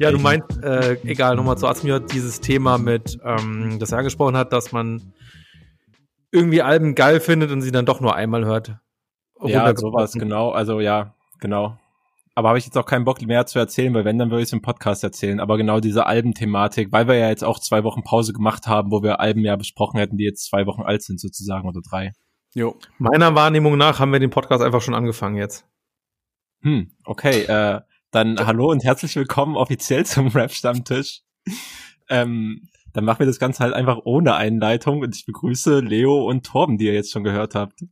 Ja, du meinst, äh, egal, nochmal zu Asmiot, dieses Thema mit, ähm, das er angesprochen hat, dass man irgendwie Alben geil findet und sie dann doch nur einmal hört. Ja, sowas, genau. Also ja, genau. Aber habe ich jetzt auch keinen Bock mehr zu erzählen, weil wenn, dann würde ich es im Podcast erzählen. Aber genau diese Albenthematik, weil wir ja jetzt auch zwei Wochen Pause gemacht haben, wo wir Alben ja besprochen hätten, die jetzt zwei Wochen alt sind sozusagen oder drei. Jo. Meiner Wahrnehmung nach haben wir den Podcast einfach schon angefangen jetzt. Hm, okay. Äh, dann hallo und herzlich willkommen offiziell zum Rap-Stammtisch. ähm, dann machen wir das Ganze halt einfach ohne Einleitung und ich begrüße Leo und Torben, die ihr jetzt schon gehört habt.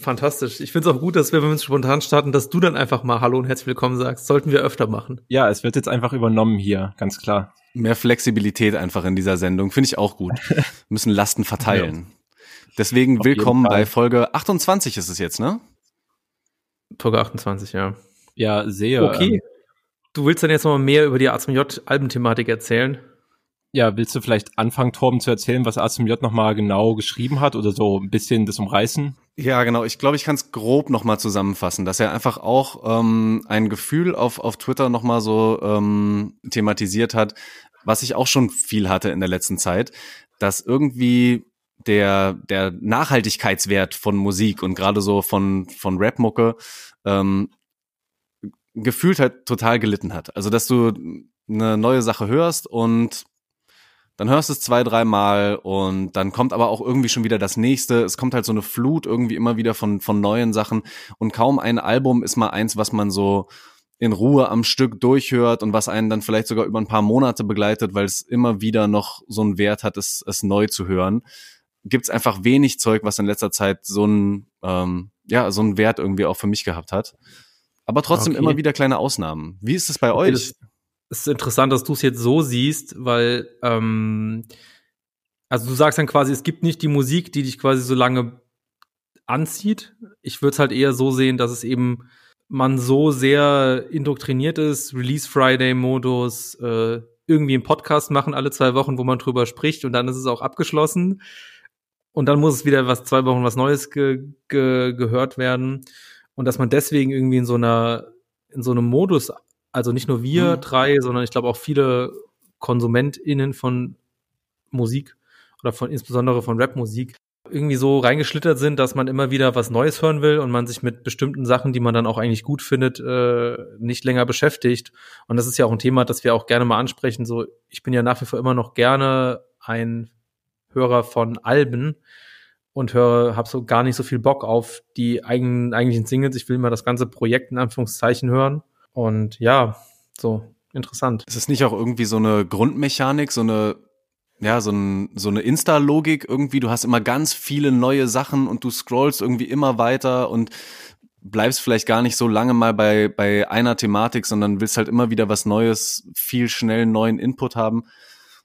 Fantastisch. Ich finde es auch gut, dass wir, wenn wir uns spontan starten, dass du dann einfach mal Hallo und herzlich willkommen sagst. Sollten wir öfter machen. Ja, es wird jetzt einfach übernommen hier, ganz klar. Mehr Flexibilität einfach in dieser Sendung, finde ich auch gut. Wir müssen Lasten verteilen. Ja. Deswegen Auf willkommen bei Folge 28 ist es jetzt, ne? Folge 28, ja. Ja, sehr. Okay. Ähm, du willst dann jetzt noch mal mehr über die ASMJ-Albenthematik erzählen? Ja, willst du vielleicht anfangen, Torben, zu erzählen, was ASMJ nochmal genau geschrieben hat oder so ein bisschen das umreißen? Ja, genau. Ich glaube, ich kann es grob nochmal zusammenfassen, dass er einfach auch ähm, ein Gefühl auf, auf Twitter nochmal so ähm, thematisiert hat, was ich auch schon viel hatte in der letzten Zeit, dass irgendwie der, der Nachhaltigkeitswert von Musik und gerade so von, von Rap-Mucke ähm, gefühlt halt total gelitten hat. Also, dass du eine neue Sache hörst und dann hörst du es zwei, dreimal und dann kommt aber auch irgendwie schon wieder das nächste. Es kommt halt so eine Flut irgendwie immer wieder von, von neuen Sachen und kaum ein Album ist mal eins, was man so in Ruhe am Stück durchhört und was einen dann vielleicht sogar über ein paar Monate begleitet, weil es immer wieder noch so einen Wert hat, es, es neu zu hören. Gibt es einfach wenig Zeug, was in letzter Zeit so einen, ähm, ja, so einen Wert irgendwie auch für mich gehabt hat. Aber trotzdem okay. immer wieder kleine Ausnahmen. Wie ist es bei okay, euch? Es ist interessant, dass du es jetzt so siehst, weil ähm, also du sagst dann quasi, es gibt nicht die Musik, die dich quasi so lange anzieht. Ich würde es halt eher so sehen, dass es eben man so sehr indoktriniert ist, Release Friday Modus, äh, irgendwie einen Podcast machen alle zwei Wochen, wo man drüber spricht und dann ist es auch abgeschlossen und dann muss es wieder was zwei Wochen was Neues ge ge gehört werden und dass man deswegen irgendwie in so einer, in so einem Modus, also nicht nur wir mhm. drei, sondern ich glaube auch viele KonsumentInnen von Musik oder von insbesondere von Rapmusik irgendwie so reingeschlittert sind, dass man immer wieder was Neues hören will und man sich mit bestimmten Sachen, die man dann auch eigentlich gut findet, äh, nicht länger beschäftigt. Und das ist ja auch ein Thema, das wir auch gerne mal ansprechen. So, ich bin ja nach wie vor immer noch gerne ein Hörer von Alben, und höre, habe so gar nicht so viel Bock auf die eigenen, eigentlichen Singles. Ich will mal das ganze Projekt in Anführungszeichen hören. Und ja, so interessant. Ist es nicht auch irgendwie so eine Grundmechanik, so eine ja, so, ein, so eine Insta-Logik irgendwie, du hast immer ganz viele neue Sachen und du scrollst irgendwie immer weiter und bleibst vielleicht gar nicht so lange mal bei, bei einer Thematik, sondern willst halt immer wieder was Neues, viel schnell neuen Input haben.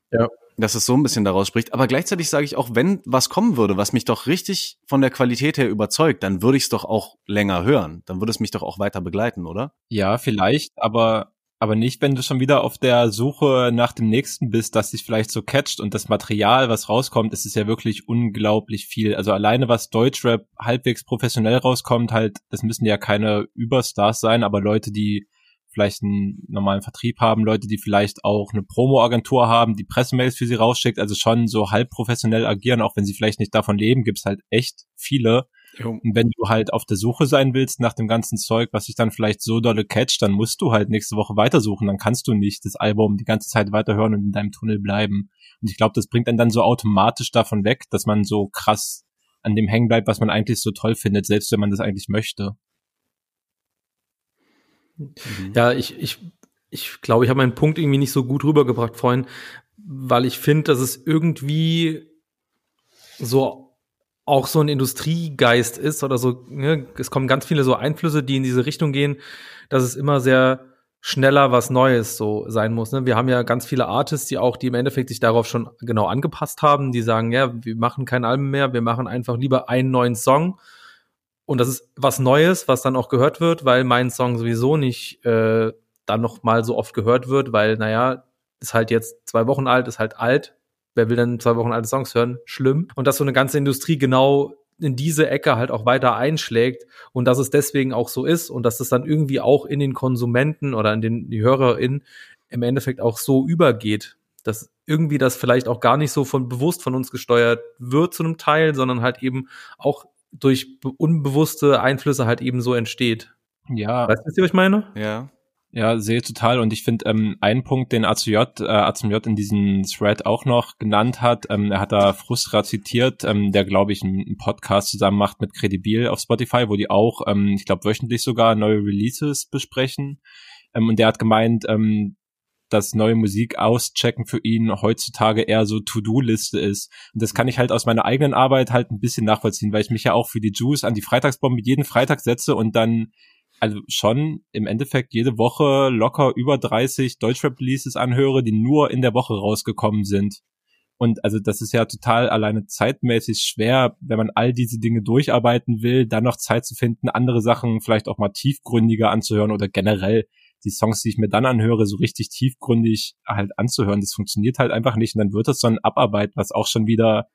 Ja dass es so ein bisschen daraus spricht. Aber gleichzeitig sage ich auch, wenn was kommen würde, was mich doch richtig von der Qualität her überzeugt, dann würde ich es doch auch länger hören. Dann würde es mich doch auch weiter begleiten, oder? Ja, vielleicht, aber aber nicht, wenn du schon wieder auf der Suche nach dem nächsten bist, das dich vielleicht so catcht und das Material, was rauskommt, ist es ja wirklich unglaublich viel. Also alleine was Deutschrap halbwegs professionell rauskommt, halt, das müssen ja keine Überstars sein, aber Leute, die vielleicht einen normalen Vertrieb haben, Leute, die vielleicht auch eine Promo-Agentur haben, die Pressemails für sie rausschickt, also schon so halb professionell agieren, auch wenn sie vielleicht nicht davon leben, gibt's halt echt viele. Jo. Und wenn du halt auf der Suche sein willst nach dem ganzen Zeug, was sich dann vielleicht so dolle catcht, dann musst du halt nächste Woche weitersuchen. Dann kannst du nicht das Album die ganze Zeit weiterhören und in deinem Tunnel bleiben. Und ich glaube, das bringt einen dann so automatisch davon weg, dass man so krass an dem hängen bleibt, was man eigentlich so toll findet, selbst wenn man das eigentlich möchte. Mhm. Ja, ich, ich, ich glaube, ich habe meinen Punkt irgendwie nicht so gut rübergebracht vorhin, weil ich finde, dass es irgendwie so auch so ein Industriegeist ist oder so, ne? es kommen ganz viele so Einflüsse, die in diese Richtung gehen, dass es immer sehr schneller was Neues so sein muss. Ne? Wir haben ja ganz viele Artists, die auch, die im Endeffekt sich darauf schon genau angepasst haben, die sagen, ja, wir machen kein Album mehr, wir machen einfach lieber einen neuen Song. Und das ist was Neues, was dann auch gehört wird, weil mein Song sowieso nicht äh, dann noch mal so oft gehört wird, weil, naja, ist halt jetzt zwei Wochen alt, ist halt alt. Wer will denn zwei Wochen alte Songs hören? Schlimm. Und dass so eine ganze Industrie genau in diese Ecke halt auch weiter einschlägt und dass es deswegen auch so ist und dass es dann irgendwie auch in den Konsumenten oder in den die HörerInnen im Endeffekt auch so übergeht, dass irgendwie das vielleicht auch gar nicht so von bewusst von uns gesteuert wird zu einem Teil, sondern halt eben auch durch unbewusste Einflüsse halt eben so entsteht. Ja. Weißt du, was ich meine? Ja. Ja, sehe total. Und ich finde, ähm, ein Punkt, den ACJ, äh, ACJ in diesem Thread auch noch genannt hat, ähm, er hat da Frustra zitiert, ähm, der, glaube ich, einen, einen, Podcast zusammen macht mit Credibil auf Spotify, wo die auch, ähm, ich glaube, wöchentlich sogar neue Releases besprechen. Ähm, und der hat gemeint, ähm, dass neue Musik auschecken für ihn heutzutage eher so To-Do-Liste ist. Und das kann ich halt aus meiner eigenen Arbeit halt ein bisschen nachvollziehen, weil ich mich ja auch für die Juice an die Freitagsbombe jeden Freitag setze und dann also schon im Endeffekt jede Woche locker über 30 Deutschrap-Releases anhöre, die nur in der Woche rausgekommen sind. Und also das ist ja total alleine zeitmäßig schwer, wenn man all diese Dinge durcharbeiten will, dann noch Zeit zu finden, andere Sachen vielleicht auch mal tiefgründiger anzuhören oder generell die Songs, die ich mir dann anhöre, so richtig tiefgründig halt anzuhören. Das funktioniert halt einfach nicht. Und dann wird das so eine Abarbeit, was auch schon wieder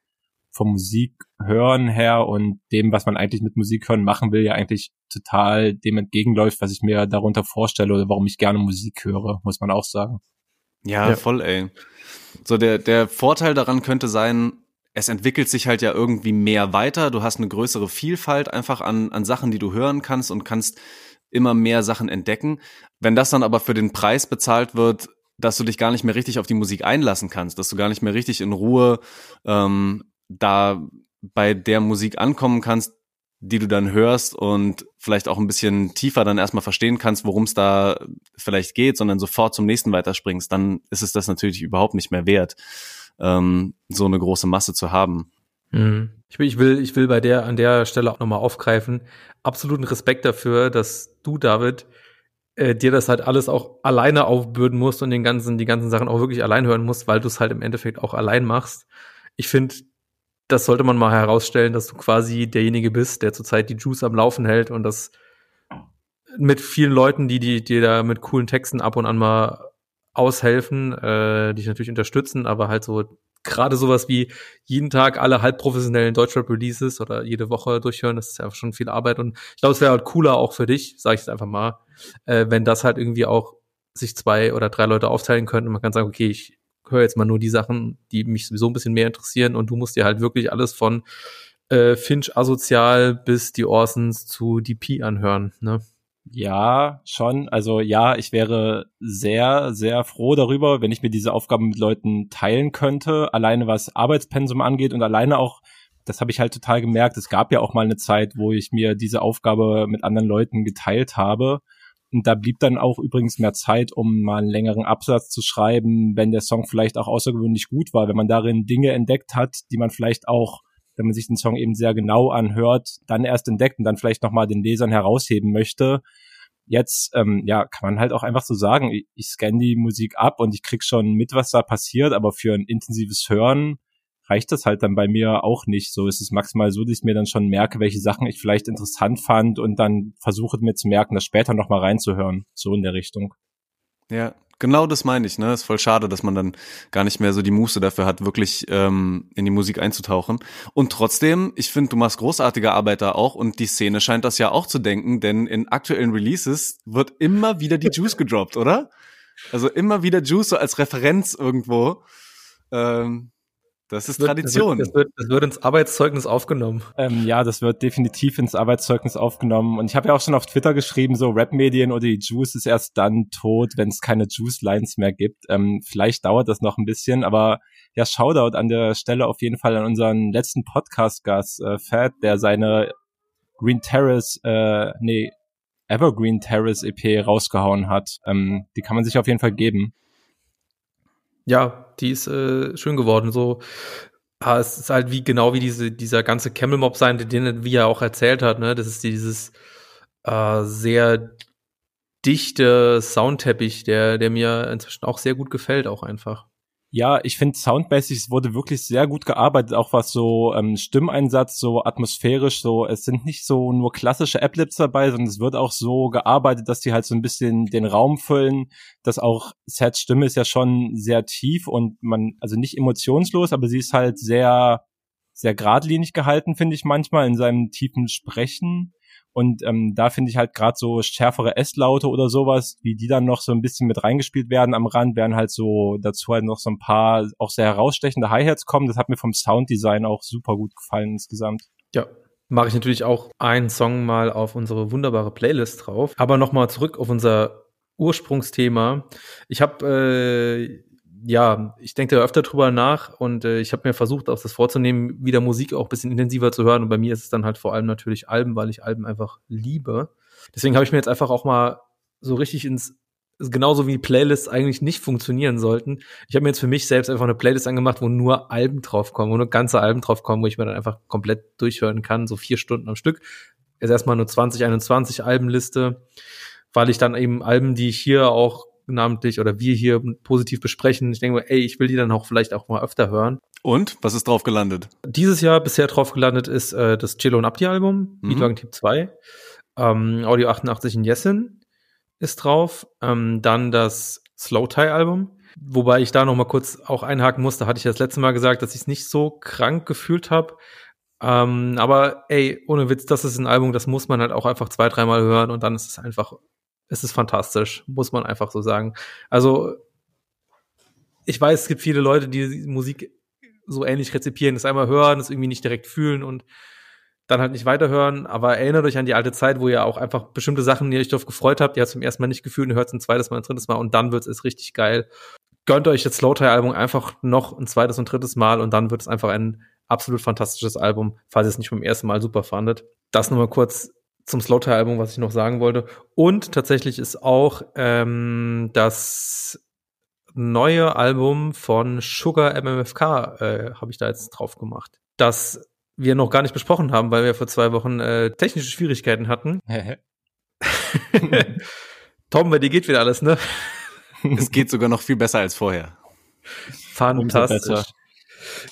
vom Musik hören her und dem, was man eigentlich mit Musik hören machen will, ja eigentlich total dem entgegenläuft, was ich mir darunter vorstelle oder warum ich gerne Musik höre, muss man auch sagen. Ja, ja. voll, ey. So, der, der Vorteil daran könnte sein, es entwickelt sich halt ja irgendwie mehr weiter. Du hast eine größere Vielfalt einfach an, an Sachen, die du hören kannst und kannst immer mehr Sachen entdecken. Wenn das dann aber für den Preis bezahlt wird, dass du dich gar nicht mehr richtig auf die Musik einlassen kannst, dass du gar nicht mehr richtig in Ruhe ähm, da bei der Musik ankommen kannst, die du dann hörst und vielleicht auch ein bisschen tiefer dann erstmal verstehen kannst, worum es da vielleicht geht, sondern sofort zum nächsten weiterspringst, dann ist es das natürlich überhaupt nicht mehr wert, ähm, so eine große Masse zu haben. Mhm. Ich will, ich will, ich will bei der, an der Stelle auch nochmal aufgreifen. Absoluten Respekt dafür, dass du, David, äh, dir das halt alles auch alleine aufbürden musst und den ganzen, die ganzen Sachen auch wirklich allein hören musst, weil du es halt im Endeffekt auch allein machst. Ich finde, das sollte man mal herausstellen, dass du quasi derjenige bist, der zurzeit die Juice am Laufen hält und das mit vielen Leuten, die die dir da mit coolen Texten ab und an mal aushelfen, äh, dich natürlich unterstützen, aber halt so gerade sowas wie jeden Tag alle halbprofessionellen Deutschrap-Releases oder jede Woche durchhören, das ist ja schon viel Arbeit und ich glaube, es wäre halt cooler auch für dich, sage ich es einfach mal, äh, wenn das halt irgendwie auch sich zwei oder drei Leute aufteilen könnten und man kann sagen, okay, ich höre jetzt mal nur die Sachen, die mich sowieso ein bisschen mehr interessieren und du musst dir halt wirklich alles von äh, Finch asozial bis die Orsons zu DP anhören, ne? Ja, schon. Also ja, ich wäre sehr, sehr froh darüber, wenn ich mir diese Aufgaben mit Leuten teilen könnte. Alleine was Arbeitspensum angeht und alleine auch, das habe ich halt total gemerkt. Es gab ja auch mal eine Zeit, wo ich mir diese Aufgabe mit anderen Leuten geteilt habe. Und da blieb dann auch übrigens mehr Zeit, um mal einen längeren Absatz zu schreiben, wenn der Song vielleicht auch außergewöhnlich gut war, wenn man darin Dinge entdeckt hat, die man vielleicht auch, wenn man sich den Song eben sehr genau anhört, dann erst entdeckt und dann vielleicht nochmal den Lesern herausheben möchte. Jetzt, ähm, ja, kann man halt auch einfach so sagen, ich, ich scanne die Musik ab und ich krieg schon mit, was da passiert, aber für ein intensives Hören reicht das halt dann bei mir auch nicht. So ist es maximal so, dass ich mir dann schon merke, welche Sachen ich vielleicht interessant fand und dann versuche mir zu merken, das später nochmal reinzuhören. So in der Richtung. Ja, genau das meine ich. Ne, ist voll schade, dass man dann gar nicht mehr so die Muße dafür hat, wirklich ähm, in die Musik einzutauchen. Und trotzdem, ich finde, du machst großartige Arbeit da auch und die Szene scheint das ja auch zu denken, denn in aktuellen Releases wird immer wieder die Juice gedroppt, oder? Also immer wieder Juice so als Referenz irgendwo. Ähm, das ist das wird, Tradition. Das wird, das wird, ins Arbeitszeugnis aufgenommen. Ähm, ja, das wird definitiv ins Arbeitszeugnis aufgenommen. Und ich habe ja auch schon auf Twitter geschrieben, so Rap-Medien oder die Juice ist erst dann tot, wenn es keine Juice-Lines mehr gibt. Ähm, vielleicht dauert das noch ein bisschen, aber ja, Shoutout an der Stelle auf jeden Fall an unseren letzten Podcast-Gast, äh, Fat, der seine Green Terrace, äh, nee, Evergreen Terrace EP rausgehauen hat. Ähm, die kann man sich auf jeden Fall geben. Ja, die ist äh, schön geworden. So, ah, es ist halt wie genau wie diese dieser ganze Camel Mob sein, den wie er auch erzählt hat. Ne, das ist dieses äh, sehr dichte Soundteppich, der, der mir inzwischen auch sehr gut gefällt, auch einfach. Ja, ich finde soundmäßig es wurde wirklich sehr gut gearbeitet, auch was so ähm, Stimmeinsatz, so atmosphärisch, so es sind nicht so nur klassische Applips dabei, sondern es wird auch so gearbeitet, dass die halt so ein bisschen den Raum füllen, dass auch Sets Stimme ist ja schon sehr tief und man, also nicht emotionslos, aber sie ist halt sehr, sehr geradlinig gehalten, finde ich manchmal in seinem tiefen Sprechen. Und ähm, da finde ich halt gerade so schärfere S-Laute oder sowas, wie die dann noch so ein bisschen mit reingespielt werden am Rand, werden halt so dazu halt noch so ein paar auch sehr herausstechende Hi-Hats kommen. Das hat mir vom Sounddesign auch super gut gefallen insgesamt. Ja, mache ich natürlich auch einen Song mal auf unsere wunderbare Playlist drauf. Aber nochmal zurück auf unser Ursprungsthema. Ich habe äh, ja, ich denke da öfter drüber nach und äh, ich habe mir versucht, auch das vorzunehmen, wieder Musik auch bisschen intensiver zu hören. Und bei mir ist es dann halt vor allem natürlich Alben, weil ich Alben einfach liebe. Deswegen habe ich mir jetzt einfach auch mal so richtig ins genauso wie Playlists eigentlich nicht funktionieren sollten. Ich habe mir jetzt für mich selbst einfach eine Playlist angemacht, wo nur Alben draufkommen, wo nur ganze Alben draufkommen, wo ich mir dann einfach komplett durchhören kann, so vier Stunden am Stück. Jetzt erstmal nur 2021 Albenliste, weil ich dann eben Alben, die ich hier auch namentlich oder wir hier positiv besprechen. Ich denke, ey, ich will die dann auch vielleicht auch mal öfter hören. Und was ist drauf gelandet? Dieses Jahr bisher drauf gelandet ist äh, das Cello und Abdi Album, mhm. Beatwagen Typ 2. Ähm, Audio 88 in Jessen ist drauf. Ähm, dann das Slow Tie Album. Wobei ich da noch mal kurz auch einhaken musste, hatte ich das letzte Mal gesagt, dass ich es nicht so krank gefühlt habe. Ähm, aber ey, ohne Witz, das ist ein Album, das muss man halt auch einfach zwei, dreimal hören und dann ist es einfach es ist fantastisch, muss man einfach so sagen. Also, ich weiß, es gibt viele Leute, die Musik so ähnlich rezipieren, das einmal hören, das irgendwie nicht direkt fühlen und dann halt nicht weiterhören, aber erinnert euch an die alte Zeit, wo ihr auch einfach bestimmte Sachen, die ihr euch darauf gefreut habt, ihr habt zum ersten Mal nicht gefühlt und hört es ein zweites Mal, ein drittes Mal und dann wird es richtig geil. Gönnt euch das Slowtie-Album einfach noch ein zweites und drittes Mal und dann wird es einfach ein absolut fantastisches Album, falls ihr es nicht beim ersten Mal super fandet. Das nur mal kurz zum Slaughter-Album, was ich noch sagen wollte. Und tatsächlich ist auch ähm, das neue Album von Sugar MMFK äh, habe ich da jetzt drauf gemacht. Das wir noch gar nicht besprochen haben, weil wir vor zwei Wochen äh, technische Schwierigkeiten hatten. Tom, bei dir geht wieder alles, ne? es geht sogar noch viel besser als vorher. Fantastisch.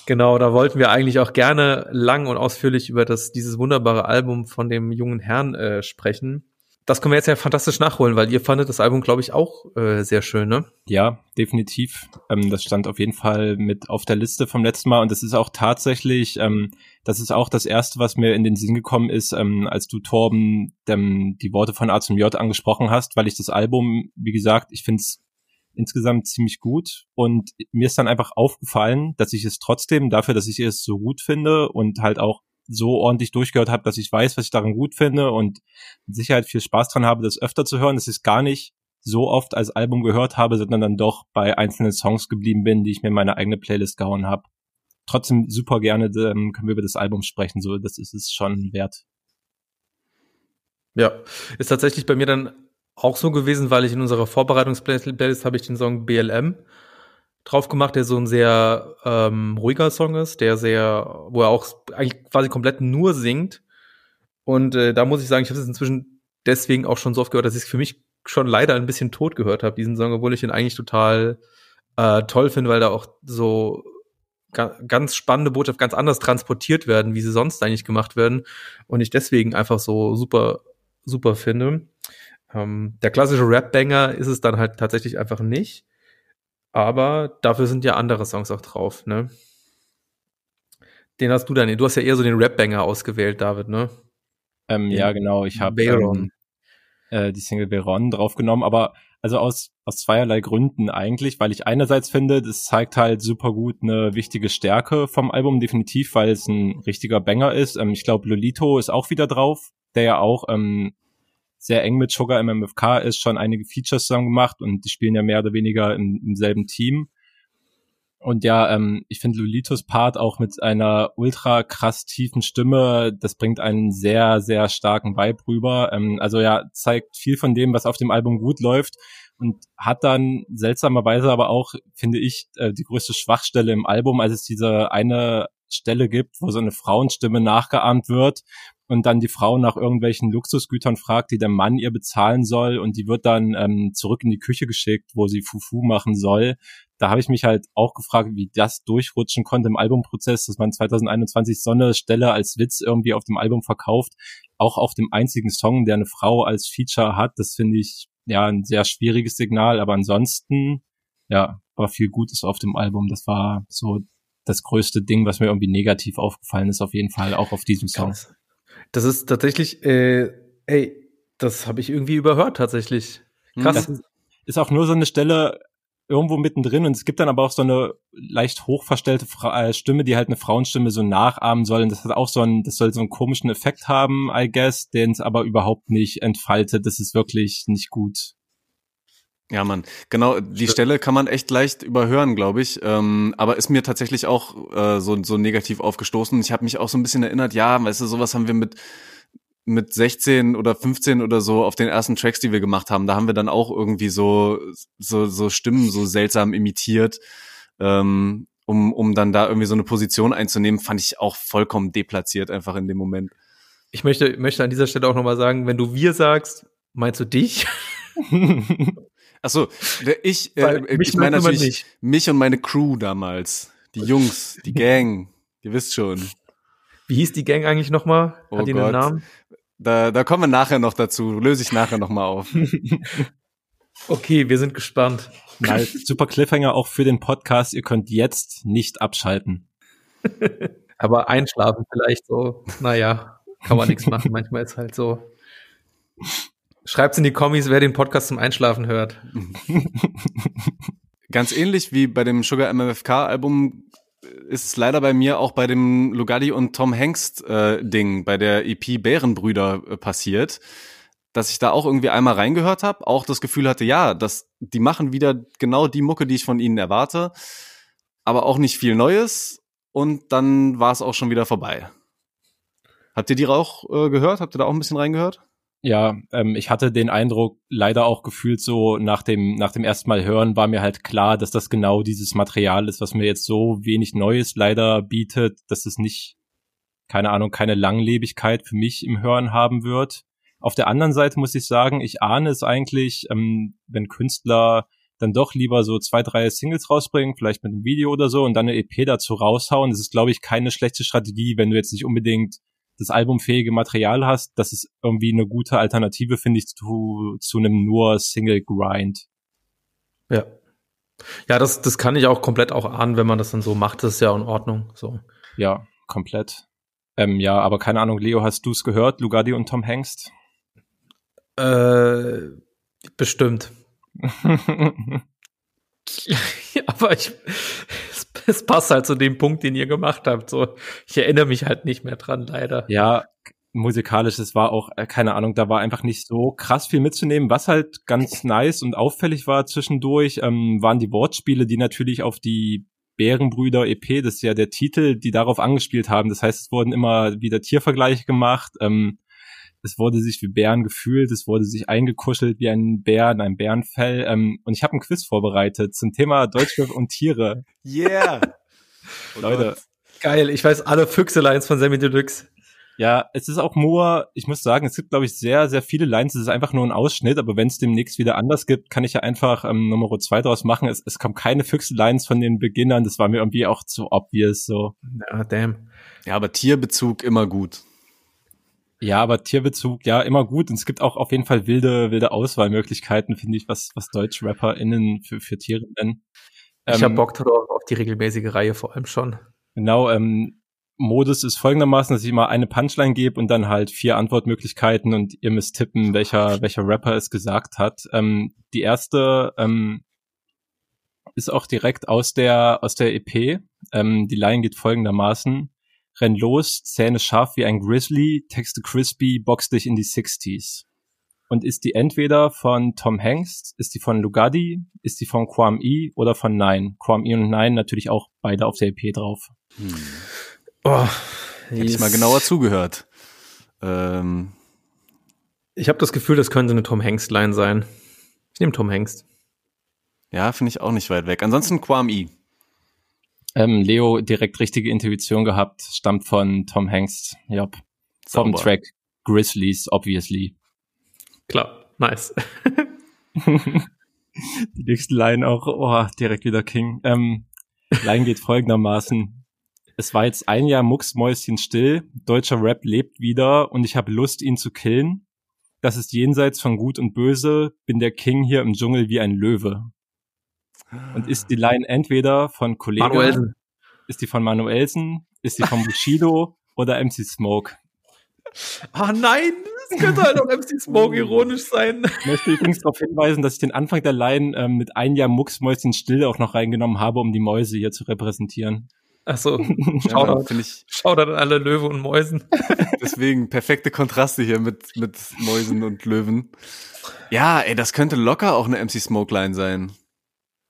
Genau, da wollten wir eigentlich auch gerne lang und ausführlich über das, dieses wunderbare Album von dem jungen Herrn äh, sprechen. Das können wir jetzt ja fantastisch nachholen, weil ihr fandet das Album, glaube ich, auch äh, sehr schön, ne? Ja, definitiv. Ähm, das stand auf jeden Fall mit auf der Liste vom letzten Mal und das ist auch tatsächlich, ähm, das ist auch das erste, was mir in den Sinn gekommen ist, ähm, als du Torben dem, die Worte von A zum J angesprochen hast, weil ich das Album, wie gesagt, ich finde es insgesamt ziemlich gut und mir ist dann einfach aufgefallen, dass ich es trotzdem dafür, dass ich es so gut finde und halt auch so ordentlich durchgehört habe, dass ich weiß, was ich daran gut finde und mit Sicherheit viel Spaß dran habe, das öfter zu hören, dass ich es gar nicht so oft als Album gehört habe, sondern dann doch bei einzelnen Songs geblieben bin, die ich mir in meine eigene Playlist gehauen habe. Trotzdem super gerne ähm, können wir über das Album sprechen, so das ist es schon wert. Ja, ist tatsächlich bei mir dann auch so gewesen, weil ich in unserer Vorbereitungsplaylist habe ich den Song BLM drauf gemacht, der so ein sehr ähm, ruhiger Song ist, der sehr, wo er auch eigentlich quasi komplett nur singt. Und äh, da muss ich sagen, ich habe es inzwischen deswegen auch schon so oft gehört, dass ich es für mich schon leider ein bisschen tot gehört habe, diesen Song, obwohl ich ihn eigentlich total äh, toll finde, weil da auch so ga ganz spannende Botschaft ganz anders transportiert werden, wie sie sonst eigentlich gemacht werden. Und ich deswegen einfach so super, super finde. Ähm, der klassische Rap-Banger ist es dann halt tatsächlich einfach nicht. Aber dafür sind ja andere Songs auch drauf, ne? Den hast du dann, du hast ja eher so den Rap-Banger ausgewählt, David, ne? Ähm, ja, genau, ich habe ähm, äh, die Single Veron draufgenommen, aber also aus, aus zweierlei Gründen eigentlich, weil ich einerseits finde, das zeigt halt super gut eine wichtige Stärke vom Album, definitiv, weil es ein richtiger Banger ist. Ähm, ich glaube, Lolito ist auch wieder drauf, der ja auch ähm, sehr eng mit Sugar im MFK ist, schon einige Features zusammen gemacht und die spielen ja mehr oder weniger im, im selben Team. Und ja, ähm, ich finde Lolitos Part auch mit einer ultra krass tiefen Stimme, das bringt einen sehr, sehr starken Vibe rüber. Ähm, also ja, zeigt viel von dem, was auf dem Album gut läuft und hat dann seltsamerweise aber auch, finde ich, äh, die größte Schwachstelle im Album, als es diese eine Stelle gibt, wo so eine Frauenstimme nachgeahmt wird und dann die Frau nach irgendwelchen Luxusgütern fragt, die der Mann ihr bezahlen soll und die wird dann ähm, zurück in die Küche geschickt, wo sie Fufu machen soll. Da habe ich mich halt auch gefragt, wie das durchrutschen konnte im Albumprozess, dass man 2021 so eine Stelle als Witz irgendwie auf dem Album verkauft, auch auf dem einzigen Song, der eine Frau als Feature hat. Das finde ich ja ein sehr schwieriges Signal, aber ansonsten ja, war viel Gutes auf dem Album. Das war so das größte Ding, was mir irgendwie negativ aufgefallen ist, auf jeden Fall, auch auf diesem Song. Das ist tatsächlich, äh, ey, das habe ich irgendwie überhört tatsächlich. Krass. Das ist, ist auch nur so eine Stelle irgendwo mittendrin und es gibt dann aber auch so eine leicht hochverstellte Fra äh, Stimme, die halt eine Frauenstimme so nachahmen soll und das hat auch so einen, das soll so einen komischen Effekt haben, I guess, den es aber überhaupt nicht entfaltet. Das ist wirklich nicht gut. Ja, man, genau, die Stelle kann man echt leicht überhören, glaube ich. Ähm, aber ist mir tatsächlich auch äh, so, so negativ aufgestoßen. Ich habe mich auch so ein bisschen erinnert, ja, weißt du, sowas haben wir mit mit 16 oder 15 oder so auf den ersten Tracks, die wir gemacht haben, da haben wir dann auch irgendwie so so, so Stimmen so seltsam imitiert, ähm, um um dann da irgendwie so eine Position einzunehmen, fand ich auch vollkommen deplatziert einfach in dem Moment. Ich möchte möchte an dieser Stelle auch nochmal sagen, wenn du wir sagst, meinst du dich? Achso, ich, äh, ich meine natürlich nicht. mich und meine Crew damals. Die Jungs, die Gang. Ihr wisst schon. Wie hieß die Gang eigentlich nochmal? Hat oh die einen Namen? Da, da kommen wir nachher noch dazu. Löse ich nachher nochmal auf. okay, wir sind gespannt. Nice. Super Cliffhanger auch für den Podcast. Ihr könnt jetzt nicht abschalten. Aber einschlafen vielleicht so. Naja, kann man nichts machen. Manchmal ist halt so. Schreibt's in die Kommis, wer den Podcast zum Einschlafen hört. Ganz ähnlich wie bei dem Sugar MFK Album ist es leider bei mir auch bei dem Lugardi und Tom Hengst äh, Ding bei der EP Bärenbrüder äh, passiert, dass ich da auch irgendwie einmal reingehört habe, auch das Gefühl hatte, ja, dass die machen wieder genau die Mucke, die ich von ihnen erwarte, aber auch nicht viel Neues und dann war es auch schon wieder vorbei. Habt ihr die auch äh, gehört? Habt ihr da auch ein bisschen reingehört? Ja, ähm, ich hatte den Eindruck, leider auch gefühlt so nach dem, nach dem ersten Mal hören, war mir halt klar, dass das genau dieses Material ist, was mir jetzt so wenig Neues leider bietet, dass es nicht, keine Ahnung, keine Langlebigkeit für mich im Hören haben wird. Auf der anderen Seite muss ich sagen, ich ahne es eigentlich, ähm, wenn Künstler dann doch lieber so zwei, drei Singles rausbringen, vielleicht mit einem Video oder so und dann eine EP dazu raushauen. Das ist, glaube ich, keine schlechte Strategie, wenn du jetzt nicht unbedingt das albumfähige Material hast, das ist irgendwie eine gute Alternative, finde ich, zu, zu einem nur Single Grind. Ja. Ja, das, das kann ich auch komplett auch ahnen, wenn man das dann so macht, das ist ja in Ordnung, so. Ja, komplett. Ähm, ja, aber keine Ahnung, Leo, hast du es gehört, Lugardi und Tom Hengst? Äh, bestimmt. aber ich, es, passt halt zu dem Punkt, den ihr gemacht habt. So, ich erinnere mich halt nicht mehr dran, leider. Ja, musikalisch, es war auch, äh, keine Ahnung, da war einfach nicht so krass viel mitzunehmen. Was halt ganz nice und auffällig war zwischendurch, ähm, waren die Wortspiele, die natürlich auf die Bärenbrüder EP, das ist ja der Titel, die darauf angespielt haben. Das heißt, es wurden immer wieder Tiervergleiche gemacht. Ähm, es wurde sich wie Bären gefühlt, es wurde sich eingekuschelt wie ein Bär in einem Bärenfell. Ähm, und ich habe ein Quiz vorbereitet zum Thema Deutschrap und Tiere. Yeah! oh Leute. Geil, ich weiß alle Füchse-Lines von Sammy Deluxe. Ja, es ist auch nur, ich muss sagen, es gibt, glaube ich, sehr, sehr viele Lines. Es ist einfach nur ein Ausschnitt, aber wenn es demnächst wieder anders gibt, kann ich ja einfach ähm, Nummer zwei draus machen. Es, es kommen keine Füchse-Lines von den Beginnern. Das war mir irgendwie auch zu obvious so. Ja, damn. Ja, aber Tierbezug immer gut. Ja, aber Tierbezug, ja, immer gut. Und es gibt auch auf jeden Fall wilde, wilde Auswahlmöglichkeiten, finde ich, was, was Deutsch-RapperInnen für, für Tiere nennen. Ich ähm, habe Bock drauf auf die regelmäßige Reihe vor allem schon. Genau, ähm, Modus ist folgendermaßen, dass ich mal eine Punchline gebe und dann halt vier Antwortmöglichkeiten und ihr müsst tippen, welcher, welcher Rapper es gesagt hat. Ähm, die erste ähm, ist auch direkt aus der, aus der EP. Ähm, die Line geht folgendermaßen renn los, Zähne scharf wie ein Grizzly, Texte crispy, box dich in die 60s. Und ist die entweder von Tom Hanks, ist die von Lugardi, ist die von Quam E oder von Nine? Quam E und Nine natürlich auch beide auf der EP drauf. Hm. Oh, Hätte ich mal genauer zugehört. Ähm. Ich habe das Gefühl, das könnte eine Tom Hanks-Line sein. Ich nehme Tom Hanks. Ja, finde ich auch nicht weit weg. Ansonsten Quam E. Ähm, Leo direkt richtige Intuition gehabt, stammt von Tom Hanks. Job. Vom. Track Grizzlies, obviously. Klar, nice. Die nächste Line auch, oh, direkt wieder King. Ähm, Line geht folgendermaßen. Es war jetzt ein Jahr Mucksmäuschen still, deutscher Rap lebt wieder und ich habe Lust, ihn zu killen. Das ist jenseits von Gut und Böse, bin der King hier im Dschungel wie ein Löwe. Und ist die Line entweder von Kollegen, Manuelsen. ist die von Manuelsen, ist die von Bushido oder MC Smoke? Ah nein, das könnte halt auch MC Smoke ironisch sein. Ich möchte übrigens darauf hinweisen, dass ich den Anfang der Line ähm, mit ein Jahr Mucksmäuschen still auch noch reingenommen habe, um die Mäuse hier zu repräsentieren. Achso, Ja, Shoutout. finde ich Shoutout an alle Löwe und Mäusen. deswegen perfekte Kontraste hier mit, mit Mäusen und Löwen. Ja, ey, das könnte locker auch eine MC Smoke Line sein.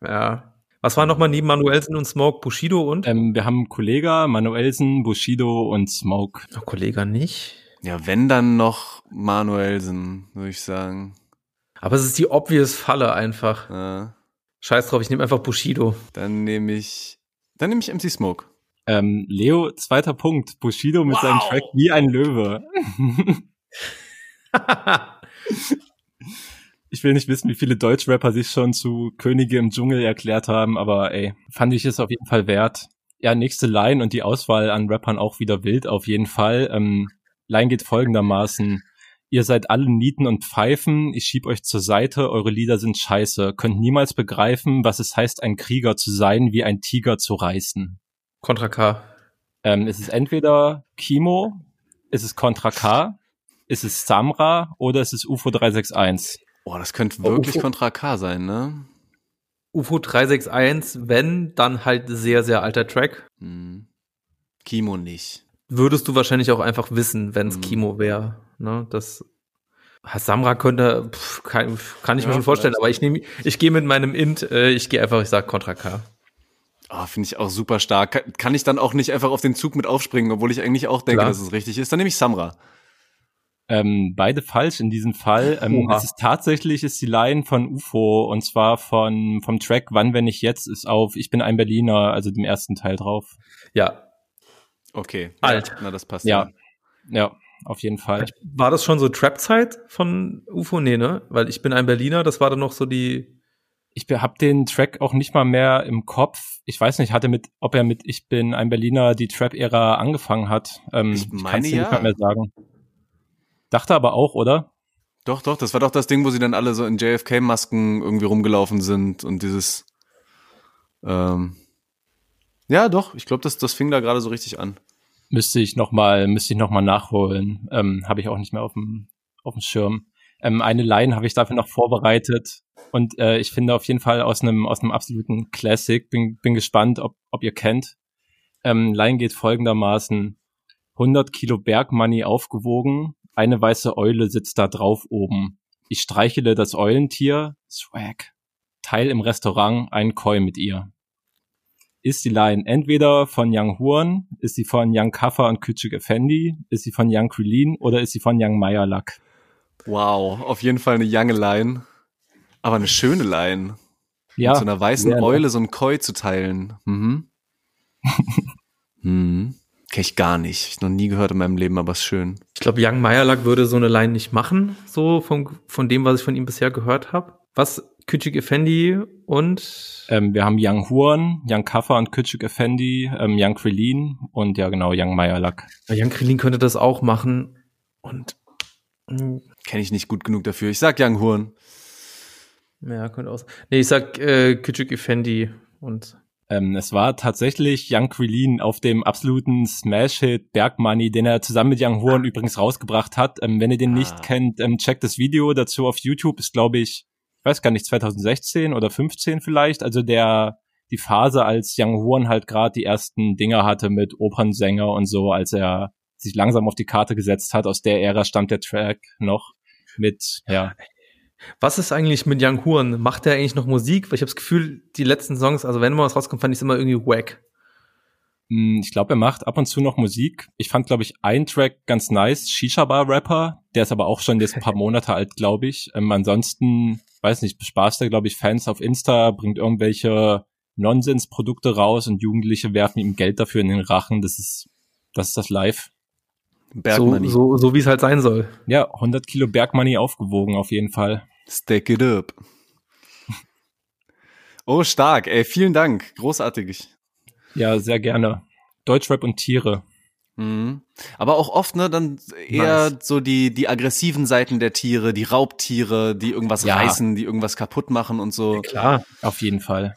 Ja. Was war nochmal neben Manuelsen und Smoke? Bushido und? Ähm, wir haben Kollega, Manuelsen, Bushido und Smoke. Oh, Kollege nicht. Ja, wenn dann noch Manuelsen, würde ich sagen. Aber es ist die obvious Falle einfach. Ja, Scheiß drauf, ich nehme einfach Bushido. dann nehme ich, dann nehme ich MC Smoke. Ähm, Leo, zweiter Punkt. Bushido mit seinem Wow. Track wie ein Löwe. ich will nicht wissen, wie viele Deutschrapper sich schon zu Könige im Dschungel erklärt haben, aber ey, fand ich es auf jeden Fall wert. Ja, nächste Line und die Auswahl an Rappern auch wieder wild, auf jeden Fall. Ähm, Line geht folgendermaßen. Ihr seid alle Nieten und Pfeifen, ich schieb euch zur Seite, eure Lieder sind scheiße, könnt niemals begreifen, was es heißt, ein Krieger zu sein, wie ein Tiger zu reißen. Contra K. Ähm, ist es entweder Kimo, ist es Contra K, ist es Samra oder ist es UFO 361? Boah, das könnte wirklich Ufo. Contra K sein, ne? UFO 361, wenn, dann halt sehr, sehr alter Track. Hm. Kimo nicht. Würdest du wahrscheinlich auch einfach wissen, wenn es Mhm. Kimo wäre. Ne? Das Samra könnte, pff, kann, kann ich mir Ja, schon vorstellen, aber ich nehme, ich gehe mit meinem Int, äh, ich gehe einfach, ich sag Contra K. Oh, finde ich auch super stark. Kann, kann ich dann auch nicht einfach auf den Zug mit aufspringen, obwohl ich eigentlich auch denke, Klar. dass es richtig ist. Dann nehme ich Samra. Ähm, beide falsch in diesem Fall. Ähm, es ist tatsächlich ist die Line von UFO und zwar von vom Track Wann wenn ich jetzt ist auf Ich bin ein Berliner, also dem ersten Teil drauf. Ja. Okay. Alt. Ja, na, das passt. Ja, ja, auf jeden Fall. War das schon so Trap-Zeit von UFO? Nee, ne? Weil ich bin ein Berliner, das war dann noch so die, Ich habe den Track auch nicht mal mehr im Kopf. Ich weiß nicht, hatte mit, ob er mit Ich bin ein Berliner die Trap-Ära angefangen hat. Ähm, Ich meine dir ja. nicht mal mehr sagen. Dachte aber auch, oder? Doch, doch, das war doch das Ding, wo sie dann alle so in JFK-Masken irgendwie rumgelaufen sind und dieses. Ähm, ja, doch, ich glaube, das, das fing da gerade so richtig an. Müsste ich noch mal, müsste ich noch mal nachholen. Ähm, habe ich auch nicht mehr auf dem auf dem Schirm. Ähm, eine Line habe ich dafür noch vorbereitet und äh, ich finde auf jeden Fall aus einem aus einem absoluten Classic. Bin bin gespannt, ob ob ihr kennt. Ähm, Line geht folgendermaßen: 100 Kilo Bergmoney aufgewogen, eine weiße Eule sitzt da drauf oben. Ich streichele das Eulentier, Swag. Teil im Restaurant ein Koi mit ihr ist die Line entweder von Young Huan, ist sie von Young Kaffer und Küçük Effendi, ist sie von Young Krillin oder ist sie von Young Meyerlack? Wow, auf jeden Fall eine lange Line. Aber eine schöne Line. Ja, Mit so einer weißen ne? Eule so ein Koi zu teilen. Mhm. mhm. Kenn ich gar nicht. Ich noch nie gehört in meinem Leben, aber ist schön. ich glaube, Young Meyerlack würde so eine Line nicht machen, so vom, von dem, was ich von ihm bisher gehört habe. Was? Küçük Effendi und ähm, wir haben Young Huan, Young Kaffer und Küçük Effendi, ähm, Young Krillin und ja genau, Young Meyerlack. Ja, Jan Krillin könnte das auch machen. Und mh, Kenne ich nicht gut genug dafür. Ich sag Young Horn. ja, könnte auch. sein. Nee, ich sag äh, Küçük Effendi und Ähm, es war tatsächlich Young Krillin auf dem absoluten Smash-Hit Berg Money, den er zusammen mit Young Huan übrigens rausgebracht hat. Ähm, wenn ihr den nicht Ah. kennt, ähm, checkt das Video dazu auf YouTube. Ist glaube ich, ich weiß gar nicht, 2016 oder 15 vielleicht. Also der die Phase, als Young Huan halt gerade die ersten Dinger hatte mit Opernsänger und so, als er sich langsam auf die Karte gesetzt hat. Aus der Ära stammt der Track noch mit, ja, Was ist eigentlich mit Young Huan? Macht der eigentlich noch Musik? Weil ich habe das Gefühl, die letzten Songs, also wenn mal was rauskommt, fand ich es immer irgendwie wack. Mm, Ich glaube, er macht ab und zu noch Musik. Ich fand, glaube ich, einen Track ganz nice, Shisha Bar Rapper. Der ist aber auch schon jetzt ein paar Monate alt, glaube ich. Ähm, ansonsten, weiß nicht, bespaßt er, glaube ich, Fans auf Insta, bringt irgendwelche Nonsensprodukte raus und Jugendliche werfen ihm Geld dafür in den Rachen. Das ist, das ist das Live. Bergmoney. So, so, so wie es halt sein soll. Ja, 100 Kilo Bergmoney aufgewogen auf jeden Fall. Stack it up. Oh, stark. Ey, vielen Dank. Großartig. Ja, sehr gerne. Deutschrap und Tiere. Mhm. Aber auch oft, ne, dann eher nice. so die, die aggressiven Seiten der Tiere, die Raubtiere, die irgendwas ja. reißen, die irgendwas kaputt machen und so. Ja, klar, auf jeden Fall.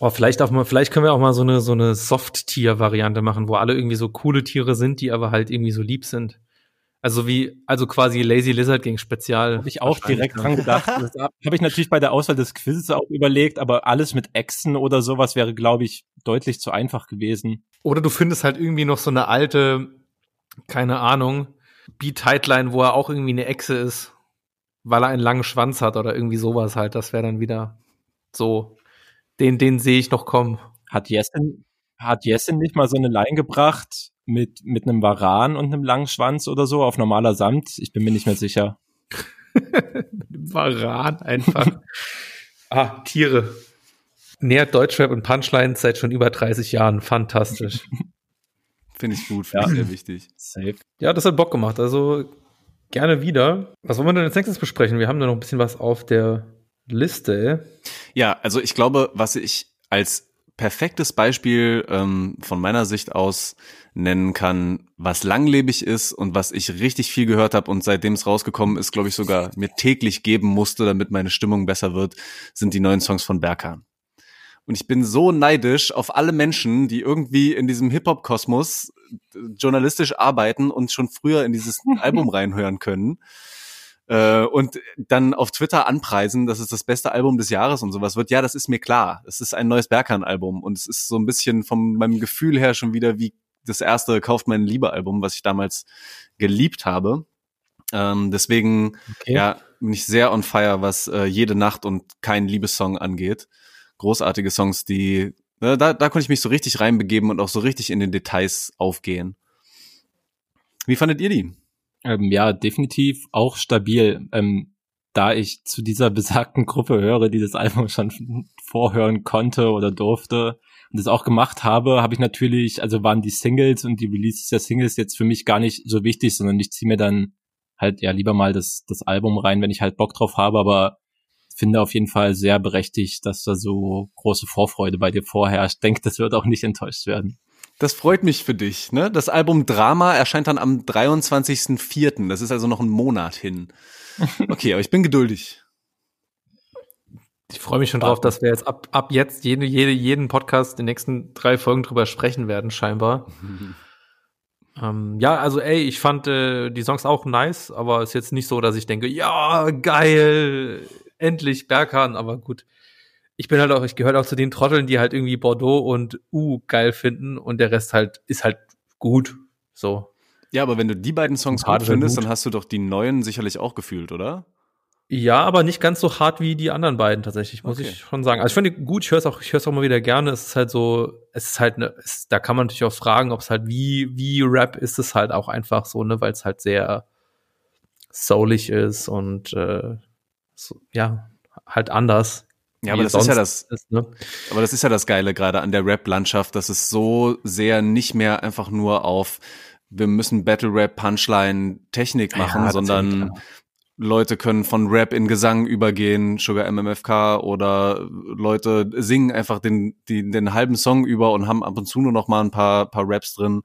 Oh, vielleicht auch mal, vielleicht können wir auch mal so eine, so eine Soft-Tier-Variante machen, wo alle irgendwie so coole Tiere sind, die aber halt irgendwie so lieb sind. Also wie, also quasi Lazy Lizard gegen Spezial. Habe ich auch direkt dran gedacht. Habe ich natürlich bei der Auswahl des Quizzes auch überlegt, aber alles mit Echsen oder sowas wäre, glaube ich, deutlich zu einfach gewesen. Oder du findest halt irgendwie noch so eine alte, keine Ahnung, Beat-Tightline, wo er auch irgendwie eine Echse ist, weil er einen langen Schwanz hat oder irgendwie sowas halt. Das wäre dann wieder so. Den, den sehe ich noch kommen. Hat Jessen, hat Jessen nicht mal so eine Line gebracht? mit, mit einem Varan und einem langen Schwanz oder so auf normaler Samt. Ich bin mir nicht mehr sicher. mit einem Varan einfach. ah, Tiere. Nähert Deutschrap und Punchlines seit schon über 30 Jahren. Fantastisch. Finde ich gut, finde ja. ich sehr wichtig. Safe. Ja, das hat Bock gemacht. Also gerne wieder. Was wollen wir denn als nächstes besprechen? Wir haben da noch ein bisschen was auf der Liste. Ja, also ich glaube, was ich als perfektes Beispiel ähm, von meiner Sicht aus nennen kann, was langlebig ist und was ich richtig viel gehört habe und seitdem es rausgekommen ist, glaube ich sogar mir täglich geben musste, damit meine Stimmung besser wird, sind die neuen Songs von Berkan. Und ich bin so neidisch auf alle Menschen, die irgendwie in diesem Hip-Hop-Kosmos journalistisch arbeiten und schon früher in dieses Album reinhören können äh, und dann auf Twitter anpreisen, dass es das beste Album des Jahres und sowas wird. Ja, das ist mir klar. Es ist ein neues Berkan-Album und es ist so ein bisschen von meinem Gefühl her schon wieder wie das erste Kauft mein Liebe-Album, was ich damals geliebt habe. Ähm, deswegen okay. ja, bin ich sehr on fire, was äh, jede Nacht und kein Liebessong angeht. Großartige Songs, die äh, da, da konnte ich mich so richtig reinbegeben und auch so richtig in den Details aufgehen. Wie fandet ihr die? Ähm, ja, definitiv auch stabil. Ähm, da ich zu dieser besagten Gruppe höre, die das Album schon vorhören konnte oder durfte und das auch gemacht habe, habe ich natürlich, also waren die Singles und die Releases der Singles jetzt für mich gar nicht so wichtig, sondern ich ziehe mir dann halt ja lieber mal das, das Album rein, wenn ich halt Bock drauf habe, aber finde auf jeden Fall sehr berechtigt, dass da so große Vorfreude bei dir vorherrscht. Denke, das wird auch nicht enttäuscht werden. Das freut mich für dich. Ne? Das Album Drama erscheint dann am 23.04. Das ist also noch ein Monat hin. Okay, aber ich bin geduldig. Ich freue mich schon drauf, dass wir jetzt ab, ab jetzt jede, jede, jeden Podcast die nächsten drei Folgen drüber sprechen werden, scheinbar. ähm, ja, also ey, ich fand äh, die Songs auch nice, aber ist jetzt nicht so, dass ich denke, ja, geil, endlich Berghahn, aber gut ich bin halt auch, ich gehöre auch zu den Trotteln, die halt irgendwie Bordeaux und U geil finden und der Rest halt ist halt gut. So. Ja, aber wenn du die beiden Songs gut findest, gut. dann hast du doch die neuen sicherlich auch gefühlt, oder? Ja, aber nicht ganz so hart wie die anderen beiden tatsächlich, muss okay. ich schon sagen. Also ich finde gut, ich höre es auch, ich höre es auch mal wieder gerne. Es ist halt so, es ist halt, ne, es, da kann man natürlich auch fragen, ob es halt wie wie Rap ist es halt auch einfach so, ne, weil es halt sehr soulig ist und äh, so, ja halt anders. Ja, aber das ist ja das, ist, ne? aber das ist ja das Geile gerade an der Rap-Landschaft, dass es so sehr nicht mehr einfach nur auf wir müssen Battle Rap Punchline Technik machen, ja, sondern Leute können von Rap in Gesang übergehen, Sugar MMFK oder Leute singen einfach den, den, den halben Song über und haben ab und zu nur noch mal ein paar, paar Raps drin.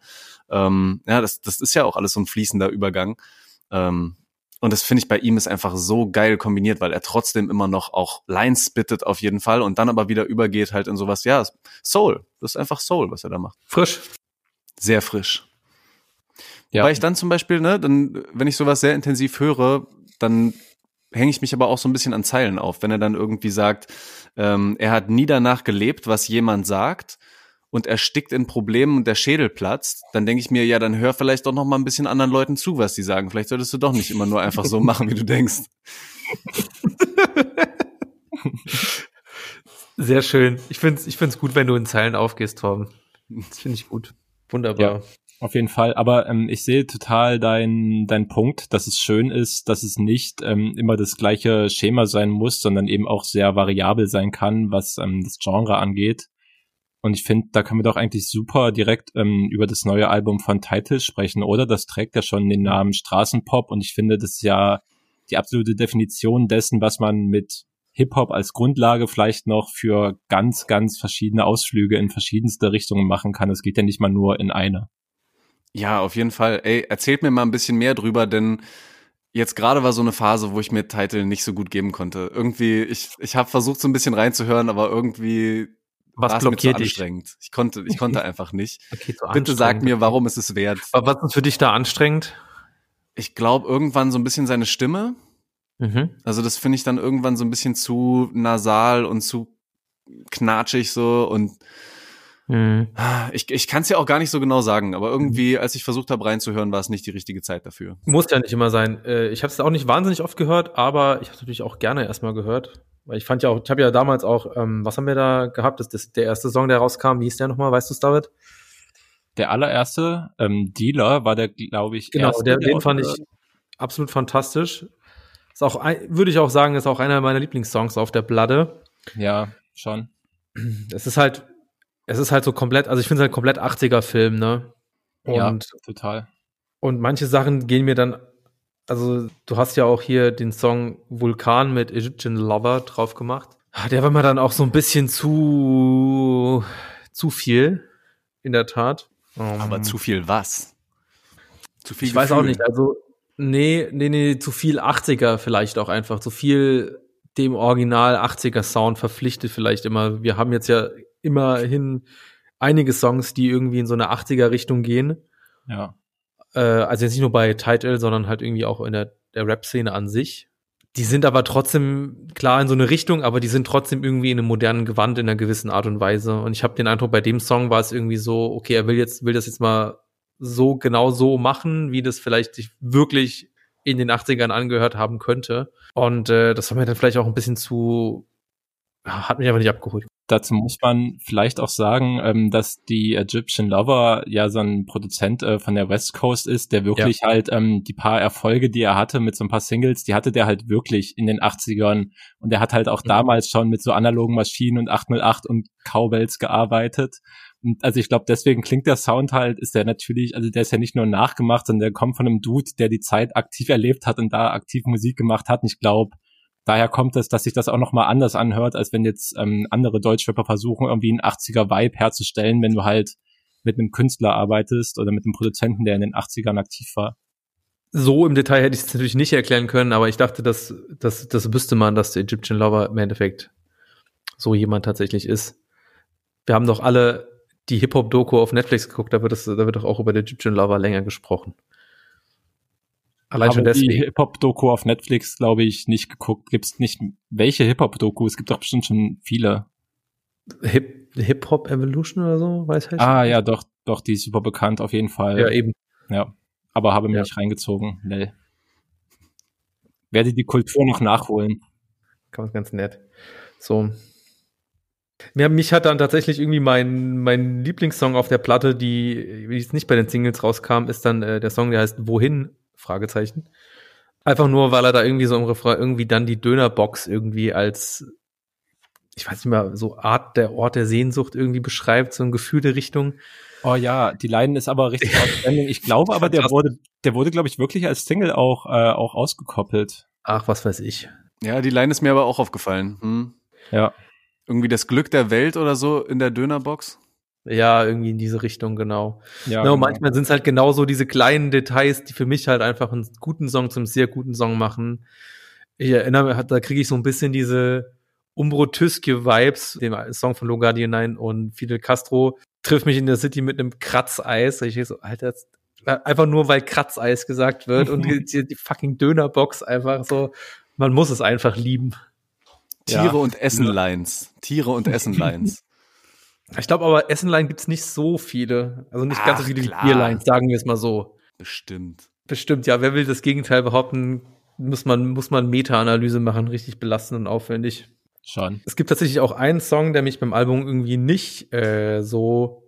Ähm, ja, das, das ist ja auch alles so ein fließender Übergang. Ähm, und das finde ich bei ihm ist einfach so geil kombiniert, weil er trotzdem immer noch auch Lines spittet auf jeden Fall und dann aber wieder übergeht halt in sowas, ja, Soul. Das ist einfach Soul, was er da macht. Frisch. Sehr frisch. Ja. Weil ich dann zum Beispiel, ne, dann, wenn ich sowas sehr intensiv höre, dann hänge ich mich aber auch so ein bisschen an Zeilen auf, wenn er dann irgendwie sagt, ähm, er hat nie danach gelebt, was jemand sagt, und erstickt in Problemen und der Schädel platzt, dann denke ich mir, ja, dann hör vielleicht doch noch mal ein bisschen anderen Leuten zu, was die sagen. Vielleicht solltest du doch nicht immer nur einfach so machen, wie du denkst. Sehr schön. Ich finde es ich find's gut, wenn du in Zeilen aufgehst, Torben. Das finde ich gut. Wunderbar. Ja, auf jeden Fall. Aber ähm, ich sehe total deinen dein Punkt, dass es schön ist, dass es nicht ähm, immer das gleiche Schema sein muss, sondern eben auch sehr variabel sein kann, was ähm, das Genre angeht. Und ich finde, da können wir doch eigentlich super direkt ähm, über das neue Album von Title sprechen, oder? Das trägt ja schon den Namen Straßenpop und ich finde, das ist ja die absolute Definition dessen, was man mit Hip-Hop als Grundlage vielleicht noch für ganz, ganz verschiedene Ausflüge in verschiedenste Richtungen machen kann. Es geht ja nicht mal nur in eine. Ja, auf jeden Fall. Ey, erzählt mir mal ein bisschen mehr drüber, denn jetzt gerade war so eine Phase, wo ich mir Title nicht so gut geben konnte. Irgendwie, ich, ich habe versucht, so ein bisschen reinzuhören, aber irgendwie was blockiert dich? anstrengend. Ich konnte, ich konnte einfach nicht. Okay, Bitte sag mir, warum ist es wert? Aber was ist für dich da anstrengend? Ich glaube, irgendwann so ein bisschen seine Stimme. Mhm. Also das finde ich dann irgendwann so ein bisschen zu nasal und zu knatschig so und mhm. ich, ich kann es ja auch gar nicht so genau sagen, aber irgendwie, als ich versucht habe reinzuhören, war es nicht die richtige Zeit dafür. Muss ja nicht immer sein. Äh, ich habe es auch nicht wahnsinnig oft gehört, aber ich habe natürlich auch gerne erstmal gehört. Weil ich fand ja auch, ich habe ja damals auch, ähm, was haben wir da gehabt? Das, das der erste Song, der rauskam, wie hieß der nochmal? Weißt du es, David? Der allererste, ähm, Dealer, war der, glaube ich, genau, erste, der, den fand ich absolut fantastisch. Ist auch, würde ich auch sagen, ist auch einer meiner Lieblingssongs auf der Platte. Ja, schon. Es ist halt, es ist halt so komplett, also ich finde es halt komplett 80er-Film, ne? Und, ja, total. Und manche Sachen gehen mir dann, also du hast ja auch hier den Song Vulkan mit Egyptian Lover drauf gemacht. Ah, der war mir dann auch so ein bisschen zu, zu viel, in der Tat. Aber um, zu viel was? Zu viel Ich Gefühl. weiß auch nicht, also Nee, nee, nee, zu viel 80er vielleicht auch einfach. Zu viel dem Original 80er Sound verpflichtet vielleicht immer. Wir haben jetzt ja immerhin einige Songs, die irgendwie in so eine 80er Richtung gehen. Ja. Äh, also jetzt nicht nur bei Title, sondern halt irgendwie auch in der, der Rap-Szene an sich. Die sind aber trotzdem klar in so eine Richtung, aber die sind trotzdem irgendwie in einem modernen Gewand in einer gewissen Art und Weise. Und ich habe den Eindruck, bei dem Song war es irgendwie so, okay, er will jetzt, will das jetzt mal so genau so machen, wie das vielleicht sich wirklich in den 80ern angehört haben könnte. Und äh, das war mir dann vielleicht auch ein bisschen zu, hat mich aber nicht abgeholt. Dazu muss man vielleicht auch sagen, ähm, dass die Egyptian Lover ja so ein Produzent äh, von der West Coast ist, der wirklich ja. halt ähm, die paar Erfolge, die er hatte mit so ein paar Singles, die hatte der halt wirklich in den 80ern. Und der hat halt auch mhm. damals schon mit so analogen Maschinen und 808 und Cowbells gearbeitet. Und also ich glaube, deswegen klingt der Sound halt, ist der natürlich, also der ist ja nicht nur nachgemacht, sondern der kommt von einem Dude, der die Zeit aktiv erlebt hat und da aktiv Musik gemacht hat. Und ich glaube, daher kommt es, dass sich das auch nochmal anders anhört, als wenn jetzt ähm, andere Deutschrapper versuchen, irgendwie einen 80er-Vibe herzustellen, wenn du halt mit einem Künstler arbeitest oder mit einem Produzenten, der in den 80ern aktiv war. So im Detail hätte ich es natürlich nicht erklären können, aber ich dachte, dass, dass das wüsste man, dass der Egyptian Lover im Endeffekt so jemand tatsächlich ist. Wir haben doch alle die Hip-Hop-Doku auf Netflix geguckt, da wird, das, da wird doch auch über den Egyptian Lover länger gesprochen. Allein schon deswegen. Die Hip-Hop-Doku auf Netflix, glaube ich, nicht geguckt. Gibt es nicht, welche Hip-Hop-Doku? Es gibt doch bestimmt schon viele. Hip, Hip-Hop Evolution oder so, weiß ich Ah, ja, doch, doch, die ist super bekannt, auf jeden Fall. Ja, eben. Ja. Aber habe mir ja. nicht reingezogen. Nee. Werde die Kultur noch nachholen. Ganz, ganz nett. So, ja, mich hat dann tatsächlich irgendwie mein, mein Lieblingssong auf der Platte, die, wie es nicht bei den Singles rauskam, ist dann äh, der Song, der heißt Wohin? Fragezeichen. Einfach nur, weil er da irgendwie so im Refrain irgendwie dann die Dönerbox irgendwie als, ich weiß nicht mehr, so Art der Ort der Sehnsucht irgendwie beschreibt, so ein Gefühl der Richtung. Oh ja, die Line ist aber richtig outstanding. Ich glaube aber, der wurde, der wurde, glaube ich, wirklich als Single auch, äh, auch ausgekoppelt. Ach, was weiß ich. Ja, die Line ist mir aber auch aufgefallen. Hm. Ja irgendwie das Glück der Welt oder so in der Dönerbox? Ja, irgendwie in diese Richtung, genau. Ja, no, genau. Manchmal sind es halt genauso diese kleinen Details, die für mich halt einfach einen guten Song zum sehr guten Song machen. Ich erinnere mich, da kriege ich so ein bisschen diese Umbro Tüske-Vibes, dem Song von Logardi 9 und Fidel Castro, trifft mich in der City mit einem Kratzeis. Ich so, Alter, einfach nur weil Kratzeis gesagt wird und die, die fucking Dönerbox einfach so, man muss es einfach lieben. Tiere ja. und Essenlines. Tiere und Essenlines. Ich glaube aber, Essenline gibt's nicht so viele. Also nicht Ach, ganz so viele klar. wie Bierlines, sagen wir es mal so. Bestimmt. Bestimmt, ja. Wer will das Gegenteil behaupten, muss man, muss man Meta-Analyse machen, richtig belastend und aufwendig. Schon. Es gibt tatsächlich auch einen Song, der mich beim Album irgendwie nicht äh, so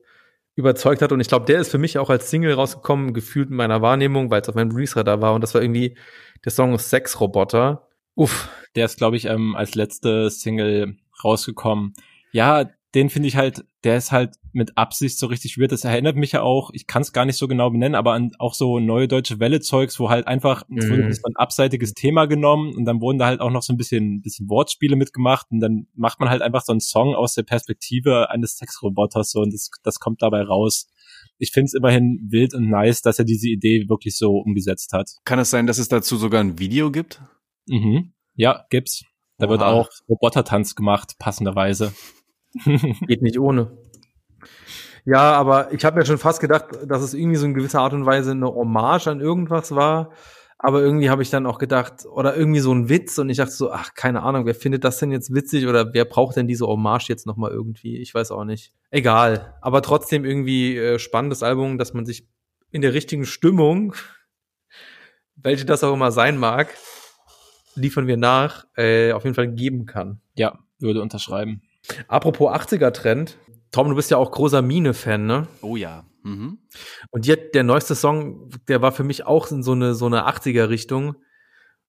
überzeugt hat. Und ich glaube, der ist für mich auch als Single rausgekommen, gefühlt in meiner Wahrnehmung, weil es auf meinem Release-Radar war. Und das war irgendwie der Song Sex-Roboter. Uff. Der ist, glaube ich, ähm, als letzte Single rausgekommen. Ja, den finde ich halt, der ist halt mit Absicht so richtig weird. Das erinnert mich ja auch, ich kann es gar nicht so genau benennen, aber an auch so neue deutsche Welle-Zeugs, wo halt einfach mhm. so ein abseitiges Thema genommen und dann wurden da halt auch noch so ein bisschen, bisschen Wortspiele mitgemacht und dann macht man halt einfach so einen Song aus der Perspektive eines Sexroboters so und das, das kommt dabei raus. Ich finde es immerhin wild und nice, dass er diese Idee wirklich so umgesetzt hat. Kann es sein, dass es dazu sogar ein Video gibt? Mhm. Ja, gibt's. Da Oha. wird auch Robotertanz gemacht, passenderweise. Geht nicht ohne. Ja, aber ich habe mir schon fast gedacht, dass es irgendwie so in gewisser Art und Weise eine Hommage an irgendwas war. Aber irgendwie habe ich dann auch gedacht, oder irgendwie so ein Witz und ich dachte so, ach, keine Ahnung, wer findet das denn jetzt witzig oder wer braucht denn diese Hommage jetzt nochmal irgendwie? Ich weiß auch nicht. Egal. Aber trotzdem irgendwie äh, spannendes Album, dass man sich in der richtigen Stimmung, welche das auch immer sein mag, liefern wir nach, äh, auf jeden Fall geben kann. Ja, würde unterschreiben. Apropos 80er-Trend. Tom, du bist ja auch großer Mine-Fan, ne? Oh ja. Mhm. Und jetzt der neueste Song, der war für mich auch in so eine, so eine 80er-Richtung.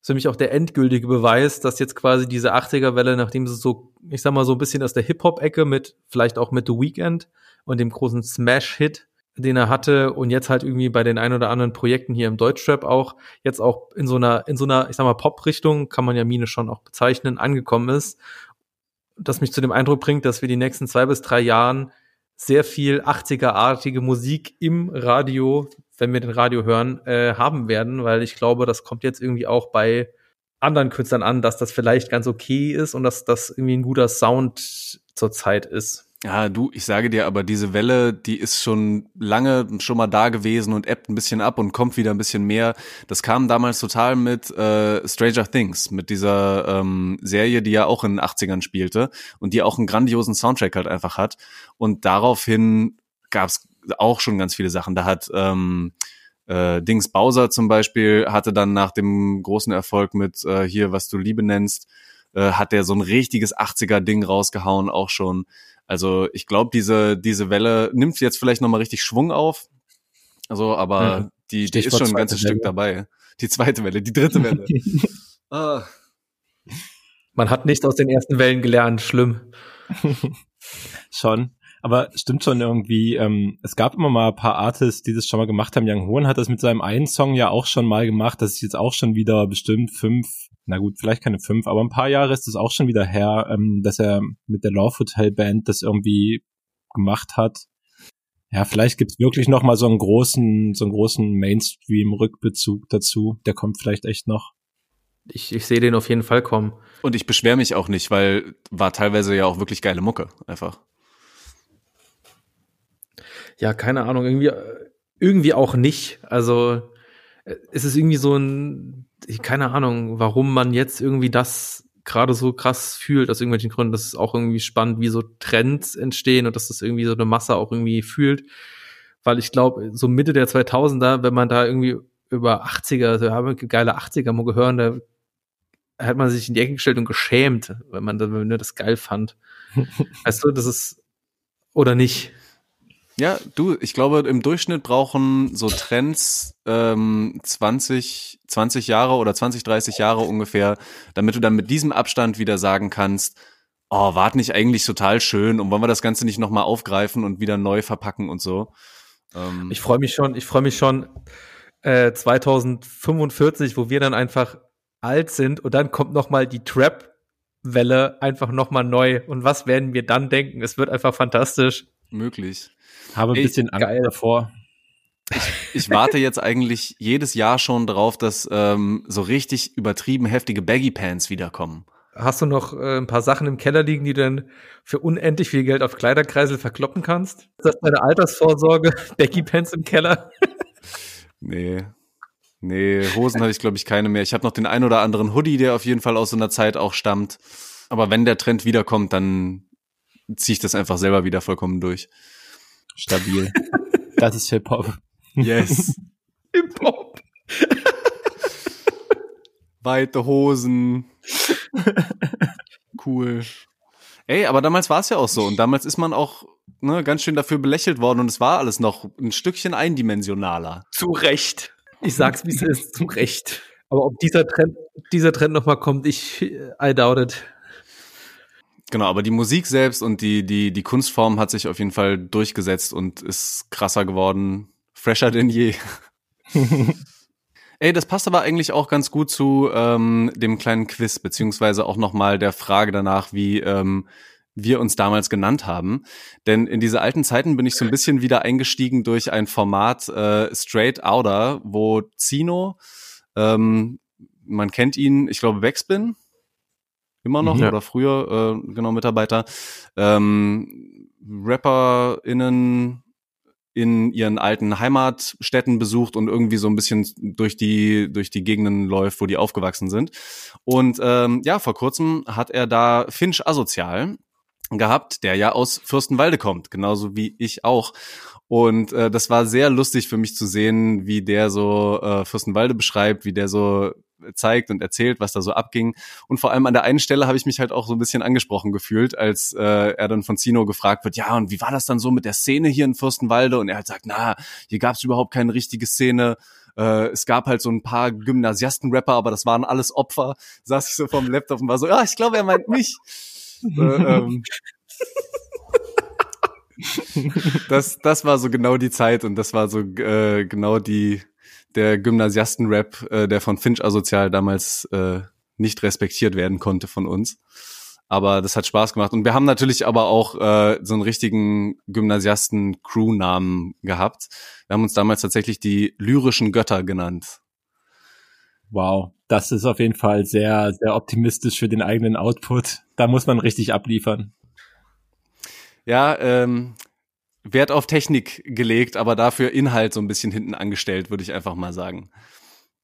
Ist für mich auch der endgültige Beweis, dass jetzt quasi diese 80er-Welle, nachdem sie so, ich sag mal, so ein bisschen aus der Hip-Hop-Ecke mit, vielleicht auch mit The Weeknd und dem großen Smash-Hit, den er hatte und jetzt halt irgendwie bei den ein oder anderen Projekten hier im Deutschrap auch, jetzt auch in so einer, in so einer, ich sag mal, Pop-Richtung, kann man ja Mine schon auch bezeichnen, angekommen ist das mich zu dem Eindruck bringt, dass wir die nächsten zwei bis drei Jahren sehr viel 80er-artige Musik im Radio, wenn wir den Radio hören, äh, haben werden, weil ich glaube, das kommt jetzt irgendwie auch bei anderen Künstlern an, dass das vielleicht ganz okay ist und dass das irgendwie ein guter Sound zurzeit ist. Ja, du, ich sage dir, aber diese Welle, die ist schon lange schon mal da gewesen und ebbt ein bisschen ab und kommt wieder ein bisschen mehr. Das kam damals total mit äh, Stranger Things, mit dieser ähm, Serie, die ja auch in den 80ern spielte und die auch einen grandiosen Soundtrack halt einfach hat. Und daraufhin gab es auch schon ganz viele Sachen. Da hat ähm, äh, Dings Bowser zum Beispiel hatte dann nach dem großen Erfolg mit äh, hier, was du Liebe nennst, äh, hat der so ein richtiges 80er-Ding rausgehauen, auch schon. Also ich glaube, diese, diese Welle nimmt jetzt vielleicht nochmal richtig Schwung auf. Also, aber mhm. die, die ist schon ein ganzes Welle. Stück dabei. Die zweite Welle, die dritte Welle. ah. Man hat nichts aus den ersten Wellen gelernt, schlimm. schon. Aber stimmt schon irgendwie, ähm, es gab immer mal ein paar Artists, die das schon mal gemacht haben. Young Hoon hat das mit seinem einen Song ja auch schon mal gemacht. Das ist jetzt auch schon wieder bestimmt fünf, na gut, vielleicht keine fünf, aber ein paar Jahre ist das auch schon wieder her, ähm, dass er mit der Love Hotel Band das irgendwie gemacht hat. Ja, vielleicht gibt's wirklich noch mal so einen großen, so einen großen Mainstream-Rückbezug dazu. Der kommt vielleicht echt noch. Ich, ich sehe den auf jeden Fall kommen. Und ich beschwere mich auch nicht, weil war teilweise ja auch wirklich geile Mucke, einfach. Ja, keine Ahnung, irgendwie, irgendwie auch nicht. Also, es ist irgendwie so ein, keine Ahnung, warum man jetzt irgendwie das gerade so krass fühlt, aus irgendwelchen Gründen. Das ist auch irgendwie spannend, wie so Trends entstehen und dass das irgendwie so eine Masse auch irgendwie fühlt. Weil ich glaube, so Mitte der 2000er, wenn man da irgendwie über 80er, so haben geile 80er mal gehört, da hat man sich in die Ecke gestellt und geschämt, wenn man, wenn man das geil fand. weißt du, das ist, oder nicht? Ja, du, ich glaube, im Durchschnitt brauchen so Trends ähm, 20, 20 Jahre oder 20, 30 Jahre ungefähr, damit du dann mit diesem Abstand wieder sagen kannst, oh, war nicht eigentlich total schön und wollen wir das Ganze nicht nochmal aufgreifen und wieder neu verpacken und so. Ähm, ich freue mich schon, ich freue mich schon äh, 2045, wo wir dann einfach alt sind und dann kommt nochmal die Trap Welle einfach nochmal neu. Und was werden wir dann denken? Es wird einfach fantastisch. Möglich. Habe ein bisschen Angst geil. davor. Ich, ich warte jetzt eigentlich jedes Jahr schon drauf, dass ähm, so richtig übertrieben heftige Baggy Pants wiederkommen. Hast du noch äh, ein paar Sachen im Keller liegen, die du dann für unendlich viel Geld auf Kleiderkreisel verkloppen kannst? Ist das deine Altersvorsorge? Baggy Pants im Keller? nee. Nee, Hosen habe ich, glaube ich, keine mehr. Ich habe noch den ein oder anderen Hoodie, der auf jeden Fall aus so einer Zeit auch stammt. Aber wenn der Trend wiederkommt, dann ziehe ich das einfach selber wieder vollkommen durch. Stabil. das ist Hip-Hop. Yes. Hip-Hop. Weite Hosen. cool. Ey, aber damals war es ja auch so. Und damals ist man auch ne, ganz schön dafür belächelt worden und es war alles noch ein Stückchen eindimensionaler. Zu Recht. Ich sag's, wie es ist, zu Recht. Aber ob dieser Trend, dieser Trend nochmal kommt, ich, I doubt it. Genau, aber die Musik selbst und die, die, die Kunstform hat sich auf jeden Fall durchgesetzt und ist krasser geworden, fresher denn je. Ey, das passt aber eigentlich auch ganz gut zu ähm, dem kleinen Quiz, beziehungsweise auch nochmal der Frage danach, wie ähm, wir uns damals genannt haben. Denn in diese alten Zeiten bin ich so ein bisschen wieder eingestiegen durch ein Format äh, Straight Outer, wo Zino, ähm, man kennt ihn, ich glaube, Backspin, immer noch ja. oder früher, äh, genau, Mitarbeiter, ähm, RapperInnen in ihren alten Heimatstädten besucht und irgendwie so ein bisschen durch die durch die Gegenden läuft, wo die aufgewachsen sind. Und ähm, ja, vor kurzem hat er da Finch asozial gehabt, der ja aus Fürstenwalde kommt, genauso wie ich auch. Und äh, das war sehr lustig für mich zu sehen, wie der so äh, Fürstenwalde beschreibt, wie der so zeigt und erzählt, was da so abging. Und vor allem an der einen Stelle habe ich mich halt auch so ein bisschen angesprochen gefühlt, als äh, er dann von Zino gefragt wird, ja, und wie war das dann so mit der Szene hier in Fürstenwalde? Und er halt sagt, na, hier gab es überhaupt keine richtige Szene. Äh, es gab halt so ein paar Gymnasiasten-Rapper, aber das waren alles Opfer. Saß ich so vom Laptop und war so, ja, ich glaube, er meint mich. äh, ähm, das, das war so genau die Zeit und das war so äh, genau die der Gymnasiasten-Rap, äh, der von Finch Asozial damals äh, nicht respektiert werden konnte von uns. Aber das hat Spaß gemacht. Und wir haben natürlich aber auch äh, so einen richtigen Gymnasiasten-Crew-Namen gehabt. Wir haben uns damals tatsächlich die lyrischen Götter genannt. Wow, das ist auf jeden Fall sehr, sehr optimistisch für den eigenen Output. Da muss man richtig abliefern. Ja, ähm, Wert auf Technik gelegt, aber dafür Inhalt so ein bisschen hinten angestellt, würde ich einfach mal sagen.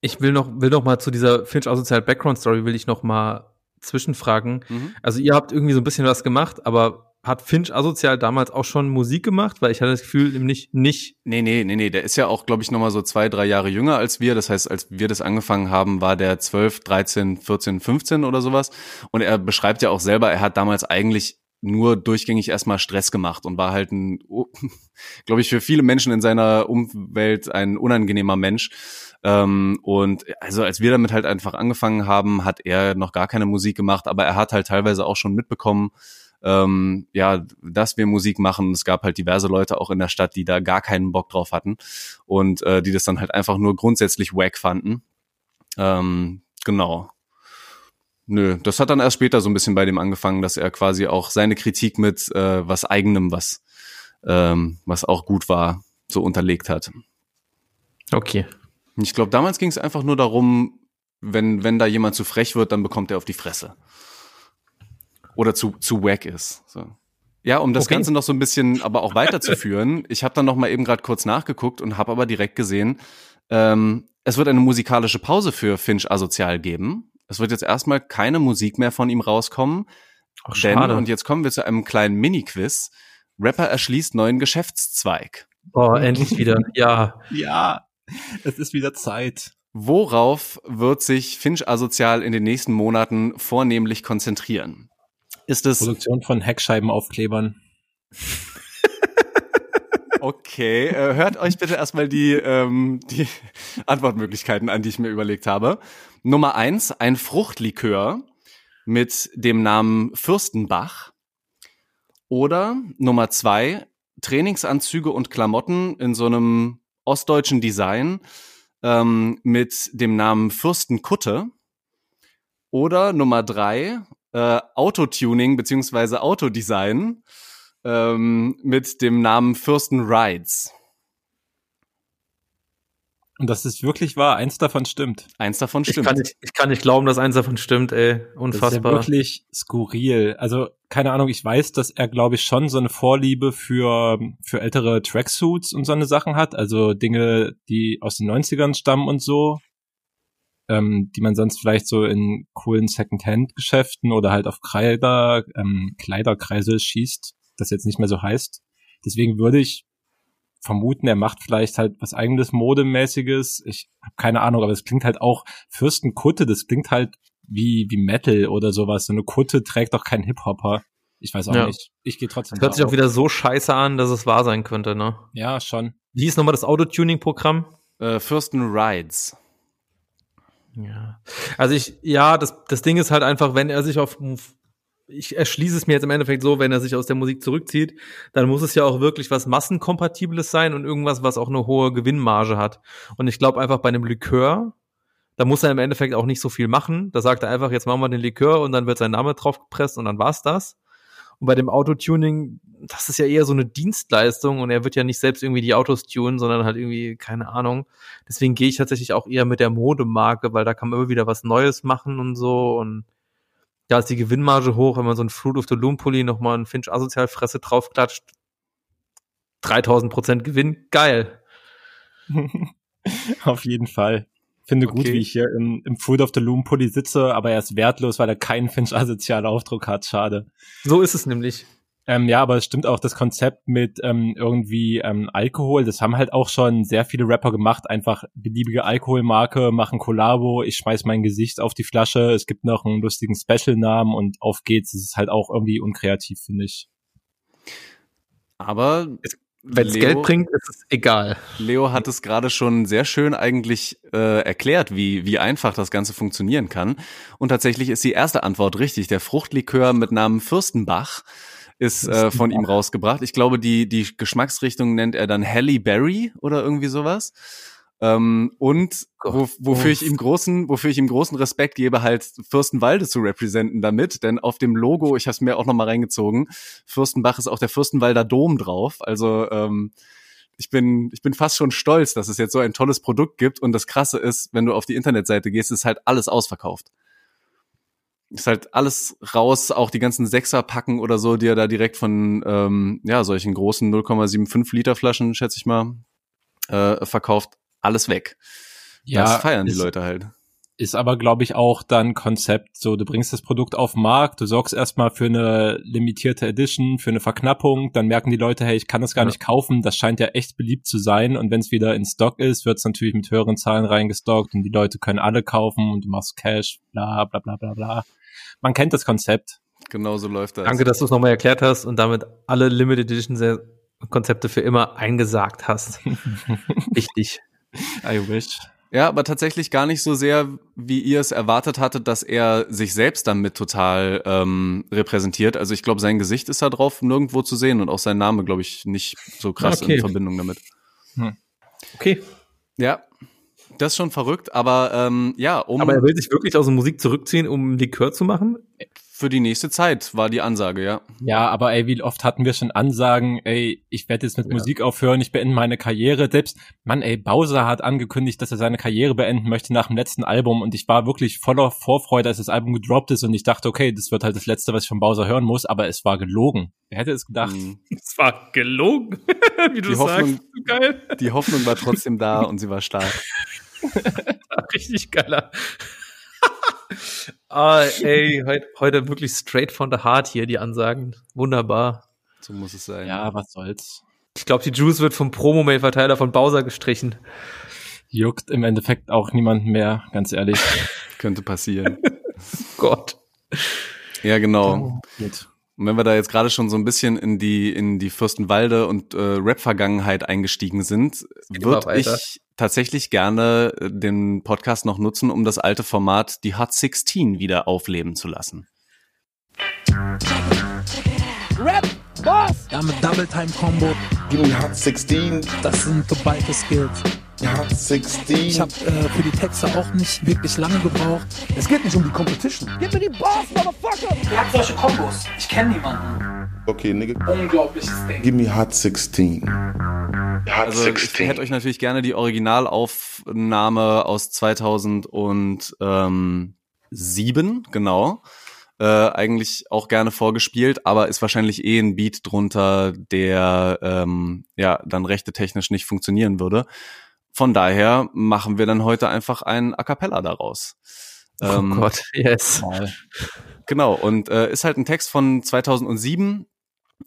Ich will noch, will noch mal zu dieser Finch Asozial Background Story will ich noch mal zwischenfragen. Mhm. Also ihr habt irgendwie so ein bisschen was gemacht, aber hat Finch Asozial damals auch schon Musik gemacht? Weil ich hatte das Gefühl, nicht, nicht. Nee, nee, nee, nee. Der ist ja auch, glaube ich, noch mal so zwei, drei Jahre jünger als wir. Das heißt, als wir das angefangen haben, war der 12, 13, 14, 15 oder sowas. Und er beschreibt ja auch selber, er hat damals eigentlich nur durchgängig erstmal Stress gemacht und war halt ein, glaube ich, für viele Menschen in seiner Umwelt ein unangenehmer Mensch. Ähm, und also als wir damit halt einfach angefangen haben, hat er noch gar keine Musik gemacht, aber er hat halt teilweise auch schon mitbekommen, ähm, ja, dass wir Musik machen. Es gab halt diverse Leute auch in der Stadt, die da gar keinen Bock drauf hatten und äh, die das dann halt einfach nur grundsätzlich wack fanden. Ähm, genau. Nö, das hat dann erst später so ein bisschen bei dem angefangen, dass er quasi auch seine Kritik mit äh, was eigenem, was, ähm, was auch gut war, so unterlegt hat. Okay. Ich glaube, damals ging es einfach nur darum, wenn, wenn da jemand zu frech wird, dann bekommt er auf die Fresse. Oder zu, zu wack ist. So. Ja, um das okay. Ganze noch so ein bisschen aber auch weiterzuführen, ich habe dann noch mal eben gerade kurz nachgeguckt und habe aber direkt gesehen, ähm, es wird eine musikalische Pause für Finch Asozial geben. Es wird jetzt erstmal keine Musik mehr von ihm rauskommen. Ach, schade. Denn, und jetzt kommen wir zu einem kleinen Mini-Quiz. Rapper erschließt neuen Geschäftszweig. Oh, endlich wieder. Ja. ja, es ist wieder Zeit. Worauf wird sich Finch Asozial in den nächsten Monaten vornehmlich konzentrieren? Ist es Produktion von Heckscheibenaufklebern? Okay, äh, hört euch bitte erstmal die, ähm, die Antwortmöglichkeiten an, die ich mir überlegt habe. Nummer eins, ein Fruchtlikör mit dem Namen Fürstenbach. Oder Nummer zwei, Trainingsanzüge und Klamotten in so einem ostdeutschen Design ähm, mit dem Namen Fürstenkutte. Oder Nummer drei, äh, Autotuning beziehungsweise Autodesign ähm, mit dem Namen Fürsten Rides. Und das ist wirklich wahr. Eins davon stimmt. Eins davon stimmt. Ich kann nicht, ich kann nicht glauben, dass eins davon stimmt, ey. Unfassbar. Das ist ja wirklich skurril. Also, keine Ahnung, ich weiß, dass er, glaube ich, schon so eine Vorliebe für, für ältere Tracksuits und so eine Sachen hat. Also Dinge, die aus den 90ern stammen und so. Ähm, die man sonst vielleicht so in coolen Secondhand-Geschäften oder halt auf Kleider, ähm, Kleiderkreise schießt das jetzt nicht mehr so heißt. Deswegen würde ich vermuten, er macht vielleicht halt was eigenes Modemäßiges. Ich habe keine Ahnung, aber es klingt halt auch Fürstenkutte, das klingt halt wie, wie Metal oder sowas. So eine Kutte trägt doch kein Hip-Hopper. Ich weiß auch ja. nicht. Ich gehe trotzdem. Das hört sich auch wieder so scheiße an, dass es wahr sein könnte, ne? Ja, schon. Wie ist nochmal das Autotuning-Programm? Äh, Fürsten Rides. Ja. Also ich, ja, das, das Ding ist halt einfach, wenn er sich auf ich erschließe es mir jetzt im Endeffekt so, wenn er sich aus der Musik zurückzieht, dann muss es ja auch wirklich was Massenkompatibles sein und irgendwas, was auch eine hohe Gewinnmarge hat. Und ich glaube einfach bei einem Likör, da muss er im Endeffekt auch nicht so viel machen. Da sagt er einfach, jetzt machen wir den Likör und dann wird sein Name draufgepresst und dann war's das. Und bei dem Autotuning, das ist ja eher so eine Dienstleistung und er wird ja nicht selbst irgendwie die Autos tunen, sondern halt irgendwie, keine Ahnung. Deswegen gehe ich tatsächlich auch eher mit der Modemarke, weil da kann man immer wieder was Neues machen und so und da ist die Gewinnmarge hoch, wenn man so ein Fruit of the Loom Pulli nochmal ein Finch Asozial Fresse draufklatscht. 3000 Prozent Gewinn, geil. Auf jeden Fall. Finde okay. gut, wie ich hier im, im Fruit of the Loom Pulli sitze, aber er ist wertlos, weil er keinen Finch asozialen Aufdruck hat. Schade. So ist es nämlich. Ähm, ja, aber es stimmt auch das Konzept mit ähm, irgendwie ähm, Alkohol. Das haben halt auch schon sehr viele Rapper gemacht. Einfach beliebige Alkoholmarke, machen Kollabo. Ich schmeiß mein Gesicht auf die Flasche. Es gibt noch einen lustigen Special-Namen und auf geht's. Es ist halt auch irgendwie unkreativ, finde ich. Aber wenn es Geld bringt, ist es egal. Leo hat es gerade schon sehr schön eigentlich äh, erklärt, wie, wie einfach das Ganze funktionieren kann. Und tatsächlich ist die erste Antwort richtig. Der Fruchtlikör mit Namen Fürstenbach ist äh, von ihm rausgebracht. Ich glaube, die, die Geschmacksrichtung nennt er dann Halle Berry oder irgendwie sowas. Ähm, und wo, wofür ich ihm großen, wofür ich ihm großen Respekt gebe, halt Fürstenwalde zu representen damit, denn auf dem Logo, ich habe es mir auch noch mal reingezogen, Fürstenbach ist auch der Fürstenwalder Dom drauf. Also ähm, ich bin, ich bin fast schon stolz, dass es jetzt so ein tolles Produkt gibt. Und das Krasse ist, wenn du auf die Internetseite gehst, ist halt alles ausverkauft ist halt alles raus, auch die ganzen Sechser-Packen oder so, die er da direkt von ähm, ja solchen großen 0,75 Liter Flaschen, schätze ich mal, äh, verkauft. Alles weg. Ja, das feiern die Leute halt. Ist aber, glaube ich, auch dann Konzept. So, du bringst das Produkt auf den Markt, du sorgst erstmal für eine limitierte Edition, für eine Verknappung, dann merken die Leute, hey, ich kann das gar ja. nicht kaufen, das scheint ja echt beliebt zu sein. Und wenn es wieder in Stock ist, wird es natürlich mit höheren Zahlen reingestockt und die Leute können alle kaufen und du machst Cash, bla bla bla bla bla man kennt das Konzept. Genau so läuft das. Danke, dass du es nochmal erklärt hast und damit alle Limited Edition Konzepte für immer eingesagt hast. Wichtig. I wish. Ja, aber tatsächlich gar nicht so sehr, wie ihr es erwartet hattet, dass er sich selbst damit total ähm, repräsentiert. Also ich glaube, sein Gesicht ist da drauf nirgendwo zu sehen und auch sein Name, glaube ich, nicht so krass okay. in Verbindung damit. Hm. Okay. Ja, das ist schon verrückt, aber ähm, ja, um. Aber er will sich wirklich aus der Musik zurückziehen, um Likör zu machen? Für die nächste Zeit war die Ansage, ja. Ja, aber ey, wie oft hatten wir schon Ansagen, ey, ich werde jetzt mit ja. Musik aufhören, ich beende meine Karriere. Selbst, Mann, ey, Bowser hat angekündigt, dass er seine Karriere beenden möchte nach dem letzten Album und ich war wirklich voller Vorfreude, als das Album gedroppt ist und ich dachte, okay, das wird halt das letzte, was ich von Bowser hören muss, aber es war gelogen. Wer hätte es gedacht? Mhm. Es war gelogen, wie du die sagst. Hoffnung, Geil. Die Hoffnung war trotzdem da und sie war stark. Richtig geiler. ah, ey, heute, heute wirklich straight from the heart hier, die Ansagen. Wunderbar. So muss es sein. Ja, was soll's. Ich glaube, die Juice wird vom Promo-Mail-Verteiler von Bowser gestrichen. Juckt im Endeffekt auch niemanden mehr, ganz ehrlich. Könnte passieren. Gott. Ja, genau. Oh, und wenn wir da jetzt gerade schon so ein bisschen in die in die Fürstenwalde und äh, Rap-Vergangenheit eingestiegen sind, würde ich tatsächlich gerne äh, den Podcast noch nutzen, um das alte Format die Hot 16 wieder aufleben zu lassen. Rap Boss! Ja, mit Double Time Combo. Give me Hot 16. Das sind the Biker Skills. Hot 16. Ich habe äh, für die Texte auch nicht wirklich lange gebraucht. Es geht nicht um die Competition. Gib mir die Boss, Motherfucker! Ihr habt solche Kombos. Ich kenne niemanden. Okay, nigga. Unglaubliches Ding. Give me Hot 16. also ich hätte euch natürlich gerne die Originalaufnahme aus 2007, genau, äh, eigentlich auch gerne vorgespielt, aber ist wahrscheinlich eh ein Beat drunter, der ähm, ja dann rechte technisch nicht funktionieren würde. Von daher machen wir dann heute einfach ein A cappella daraus. Oh ähm, Gott, yes. Genau, und äh, ist halt ein Text von 2007,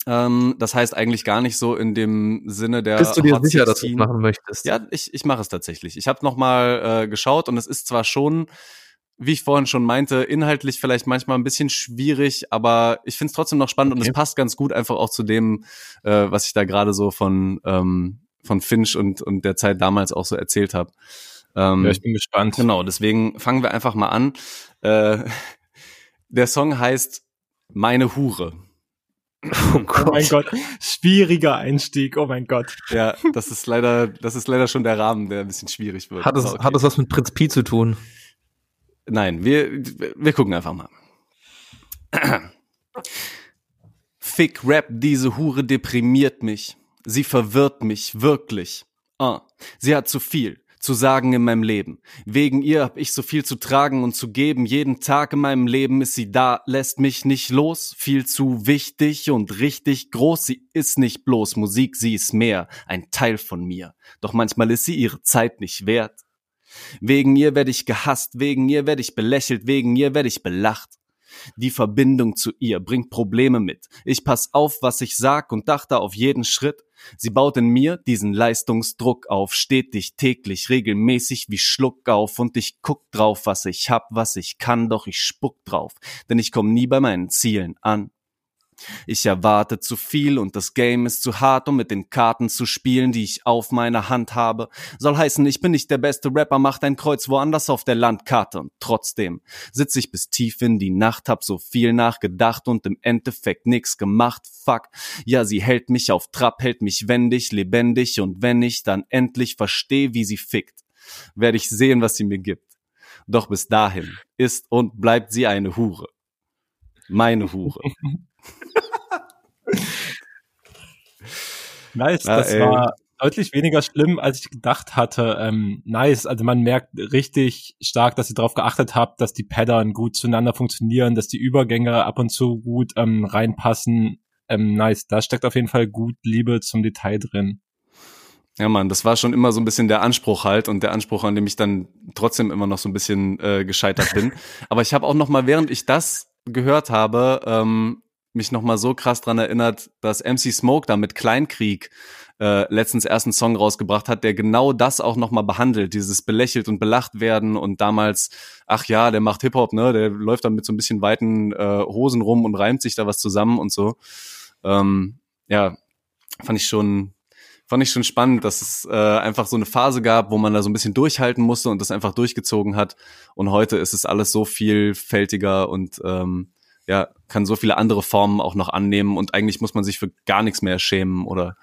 ähm, das heißt eigentlich gar nicht so in dem Sinne der. Bist du dir Hot sicher, 16. dass du es machen möchtest? Ja, ich, ich mache es tatsächlich. Ich habe nochmal äh, geschaut und es ist zwar schon, wie ich vorhin schon meinte, inhaltlich vielleicht manchmal ein bisschen schwierig, aber ich finde es trotzdem noch spannend okay. und es passt ganz gut einfach auch zu dem, äh, was ich da gerade so von, ähm, von Finch und, und der Zeit damals auch so erzählt habe. Ähm, ja, ich bin gespannt. Genau, deswegen fangen wir einfach mal an. Äh, der Song heißt Meine Hure. Oh, oh, mein Gott, schwieriger Einstieg, oh mein Gott. Ja, das ist leider, das ist leider schon der Rahmen, der ein bisschen schwierig wird. Hat es, okay. hat es was mit Prinz Pi zu tun? Nein, wir, wir gucken einfach mal. Fick Rap, diese Hure deprimiert mich. Sie verwirrt mich, wirklich. Ah, sie hat zu viel zu sagen in meinem Leben. Wegen ihr hab ich so viel zu tragen und zu geben. Jeden Tag in meinem Leben ist sie da, lässt mich nicht los. Viel zu wichtig und richtig groß. Sie ist nicht bloß Musik, sie ist mehr, ein Teil von mir. Doch manchmal ist sie ihre Zeit nicht wert. Wegen ihr werde ich gehasst, wegen ihr werde ich belächelt, wegen ihr werde ich belacht. Die Verbindung zu ihr bringt Probleme mit. Ich pass auf, was ich sag und dachte auf jeden Schritt. Sie baut in mir diesen Leistungsdruck auf, stetig, täglich, regelmäßig wie Schluck auf und ich guck drauf, was ich hab, was ich kann, doch ich spuck drauf, denn ich komm nie bei meinen Zielen an. Ich erwarte zu viel und das Game ist zu hart, um mit den Karten zu spielen, die ich auf meiner Hand habe. Soll heißen, ich bin nicht der beste Rapper, macht ein Kreuz woanders auf der Landkarte und trotzdem sitz ich bis tief in die Nacht, hab so viel nachgedacht und im Endeffekt nix gemacht. Fuck. Ja, sie hält mich auf Trab, hält mich wendig, lebendig und wenn ich dann endlich versteh, wie sie fickt, werde ich sehen, was sie mir gibt. Doch bis dahin ist und bleibt sie eine Hure. Meine Hure. nice, das ey. war deutlich weniger schlimm, als ich gedacht hatte. Ähm, nice, also man merkt richtig stark, dass ihr darauf geachtet habt, dass die Pattern gut zueinander funktionieren, dass die Übergänge ab und zu gut ähm, reinpassen. Ähm, nice, da steckt auf jeden Fall gut Liebe zum Detail drin. Ja, Mann, das war schon immer so ein bisschen der Anspruch halt und der Anspruch, an dem ich dann trotzdem immer noch so ein bisschen äh, gescheitert bin. Aber ich habe auch noch mal, während ich das gehört habe, ähm, mich noch mal so krass dran erinnert, dass MC Smoke da mit Kleinkrieg äh, letztens ersten Song rausgebracht hat, der genau das auch noch mal behandelt, dieses belächelt und belacht werden und damals, ach ja, der macht Hip Hop, ne, der läuft dann mit so ein bisschen weiten äh, Hosen rum und reimt sich da was zusammen und so. Ähm, ja, fand ich schon fand ich schon spannend, dass es äh, einfach so eine Phase gab, wo man da so ein bisschen durchhalten musste und das einfach durchgezogen hat. Und heute ist es alles so vielfältiger und ähm, ja, kann so viele andere Formen auch noch annehmen und eigentlich muss man sich für gar nichts mehr schämen oder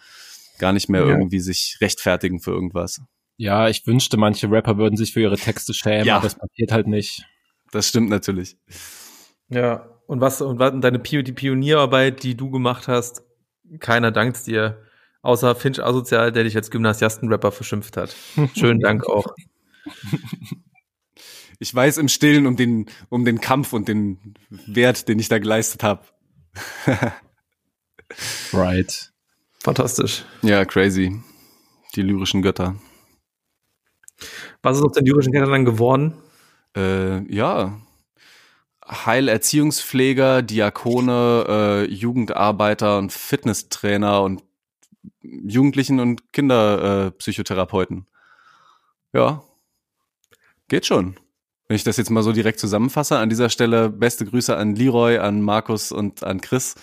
gar nicht mehr ja. irgendwie sich rechtfertigen für irgendwas. Ja, ich wünschte, manche Rapper würden sich für ihre Texte schämen, ja. aber das passiert halt nicht. Das stimmt natürlich. Ja, und was, und was, deine die Pionierarbeit, die du gemacht hast, keiner dankt dir. Außer Finch Asozial, der dich als Gymnasiastenrapper verschimpft hat. Schönen Dank auch. Ich weiß im Stillen um den, um den Kampf und den Wert, den ich da geleistet habe. right. Fantastisch. Ja, crazy. Die lyrischen Götter. Was ist aus den lyrischen Göttern dann geworden? Äh, ja. Heilerziehungspfleger, Diakone, äh, Jugendarbeiter und Fitnesstrainer und Jugendlichen und Kinderpsychotherapeuten. Äh, ja, geht schon. Wenn ich das jetzt mal so direkt zusammenfasse, an dieser Stelle beste Grüße an Leroy, an Markus und an Chris.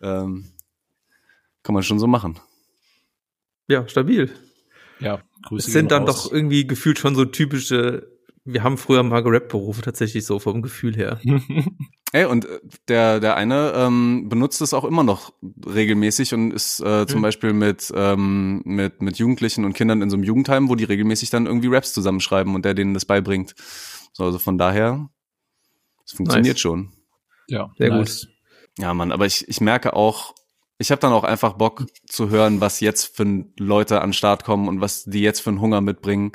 Ähm, kann man schon so machen. Ja, stabil. Ja, Grüße. Es sind dann raus. doch irgendwie gefühlt schon so typische wir haben früher mal Rap-Berufe tatsächlich so vom Gefühl her. Ey, und äh, der, der eine ähm, benutzt es auch immer noch regelmäßig und ist äh, zum mhm. Beispiel mit, ähm, mit, mit Jugendlichen und Kindern in so einem Jugendheim, wo die regelmäßig dann irgendwie Raps zusammenschreiben und der denen das beibringt. So, also von daher, es funktioniert nice. schon. Ja, sehr nice. gut. Ja, Mann, aber ich, ich merke auch, ich habe dann auch einfach Bock zu hören, was jetzt für Leute an Start kommen und was die jetzt für einen Hunger mitbringen.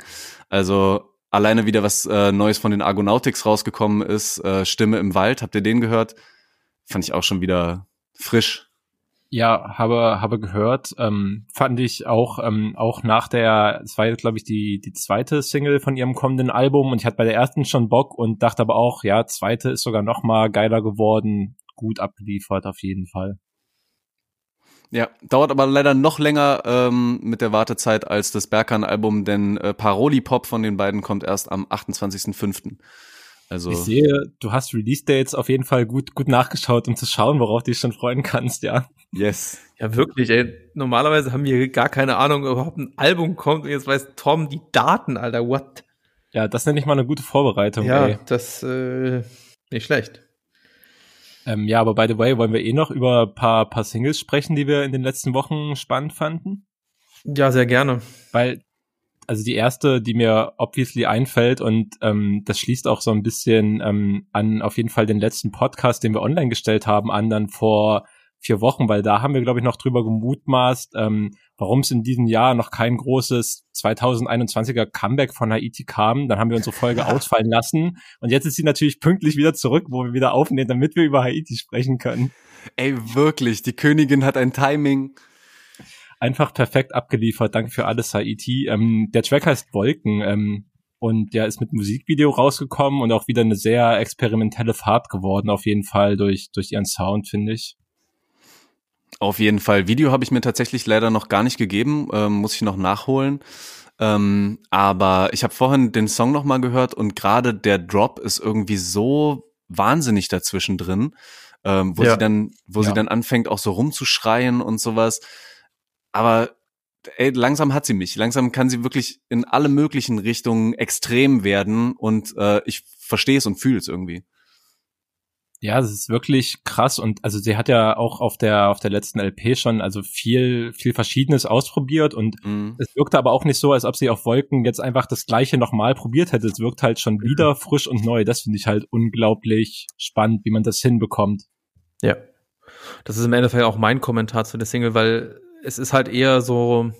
Also alleine wieder was äh, Neues von den Argonautics rausgekommen ist, äh, Stimme im Wald, habt ihr den gehört? Fand ich auch schon wieder frisch. Ja, habe habe gehört, ähm, fand ich auch ähm, auch nach der, es war jetzt glaube ich die die zweite Single von ihrem kommenden Album und ich hatte bei der ersten schon Bock und dachte aber auch, ja, zweite ist sogar noch mal geiler geworden, gut abgeliefert auf jeden Fall. Ja, dauert aber leider noch länger ähm, mit der Wartezeit als das Berkan-Album, denn äh, Paroli Pop von den beiden kommt erst am 28.05. Also ich sehe, du hast Release Dates auf jeden Fall gut gut nachgeschaut, um zu schauen, worauf du dich schon freuen kannst, ja. Yes. Ja, wirklich, ey. Normalerweise haben wir gar keine Ahnung, ob überhaupt ein Album kommt und jetzt weiß Tom die Daten, Alter, what? Ja, das nenne ich mal eine gute Vorbereitung, ja, ey. das äh, nicht schlecht. Ähm, ja, aber by the way, wollen wir eh noch über ein paar, paar Singles sprechen, die wir in den letzten Wochen spannend fanden? Ja, sehr gerne. Weil, also die erste, die mir obviously einfällt und ähm, das schließt auch so ein bisschen ähm, an auf jeden Fall den letzten Podcast, den wir online gestellt haben, an dann vor vier Wochen, weil da haben wir, glaube ich, noch drüber gemutmaßt, ähm, warum es in diesem Jahr noch kein großes 2021er Comeback von Haiti kam. Dann haben wir unsere Folge ausfallen lassen. Und jetzt ist sie natürlich pünktlich wieder zurück, wo wir wieder aufnehmen, damit wir über Haiti sprechen können. Ey, wirklich, die Königin hat ein Timing. Einfach perfekt abgeliefert. Danke für alles, Haiti. Ähm, der Track heißt Wolken. Ähm, und der ist mit Musikvideo rausgekommen und auch wieder eine sehr experimentelle Fahrt geworden, auf jeden Fall durch, durch ihren Sound, finde ich. Auf jeden Fall. Video habe ich mir tatsächlich leider noch gar nicht gegeben, ähm, muss ich noch nachholen. Ähm, aber ich habe vorhin den Song noch mal gehört und gerade der Drop ist irgendwie so wahnsinnig dazwischen drin, ähm, wo ja. sie dann, wo ja. sie dann anfängt auch so rumzuschreien und sowas. Aber ey, langsam hat sie mich. Langsam kann sie wirklich in alle möglichen Richtungen extrem werden und äh, ich verstehe es und fühle es irgendwie. Ja, es ist wirklich krass und also sie hat ja auch auf der auf der letzten LP schon also viel viel Verschiedenes ausprobiert und mhm. es wirkte aber auch nicht so, als ob sie auf Wolken jetzt einfach das Gleiche nochmal probiert hätte. Es wirkt halt schon mhm. wieder frisch und neu. Das finde ich halt unglaublich spannend, wie man das hinbekommt. Ja, das ist im Endeffekt auch mein Kommentar zu der Single, weil es ist halt eher so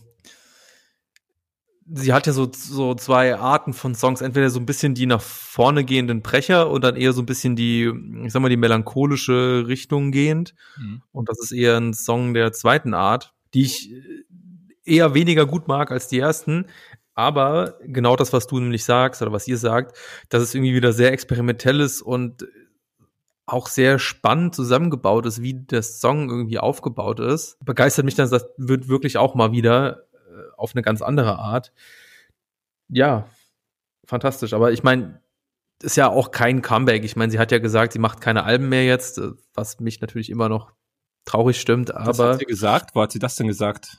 sie hat ja so, so zwei Arten von Songs, entweder so ein bisschen die nach vorne gehenden Brecher und dann eher so ein bisschen die, ich sag mal, die melancholische Richtung gehend. Mhm. Und das ist eher ein Song der zweiten Art, die ich eher weniger gut mag als die ersten. Aber genau das, was du nämlich sagst oder was ihr sagt, dass es irgendwie wieder sehr experimentell ist und auch sehr spannend zusammengebaut ist, wie der Song irgendwie aufgebaut ist, begeistert mich dann, das wird wirklich auch mal wieder auf eine ganz andere Art. Ja, fantastisch. Aber ich meine, ist ja auch kein Comeback. Ich meine, sie hat ja gesagt, sie macht keine Alben mehr jetzt, äh, was mich natürlich immer noch traurig stimmt. Aber was hat sie gesagt? Wo hat sie das denn gesagt?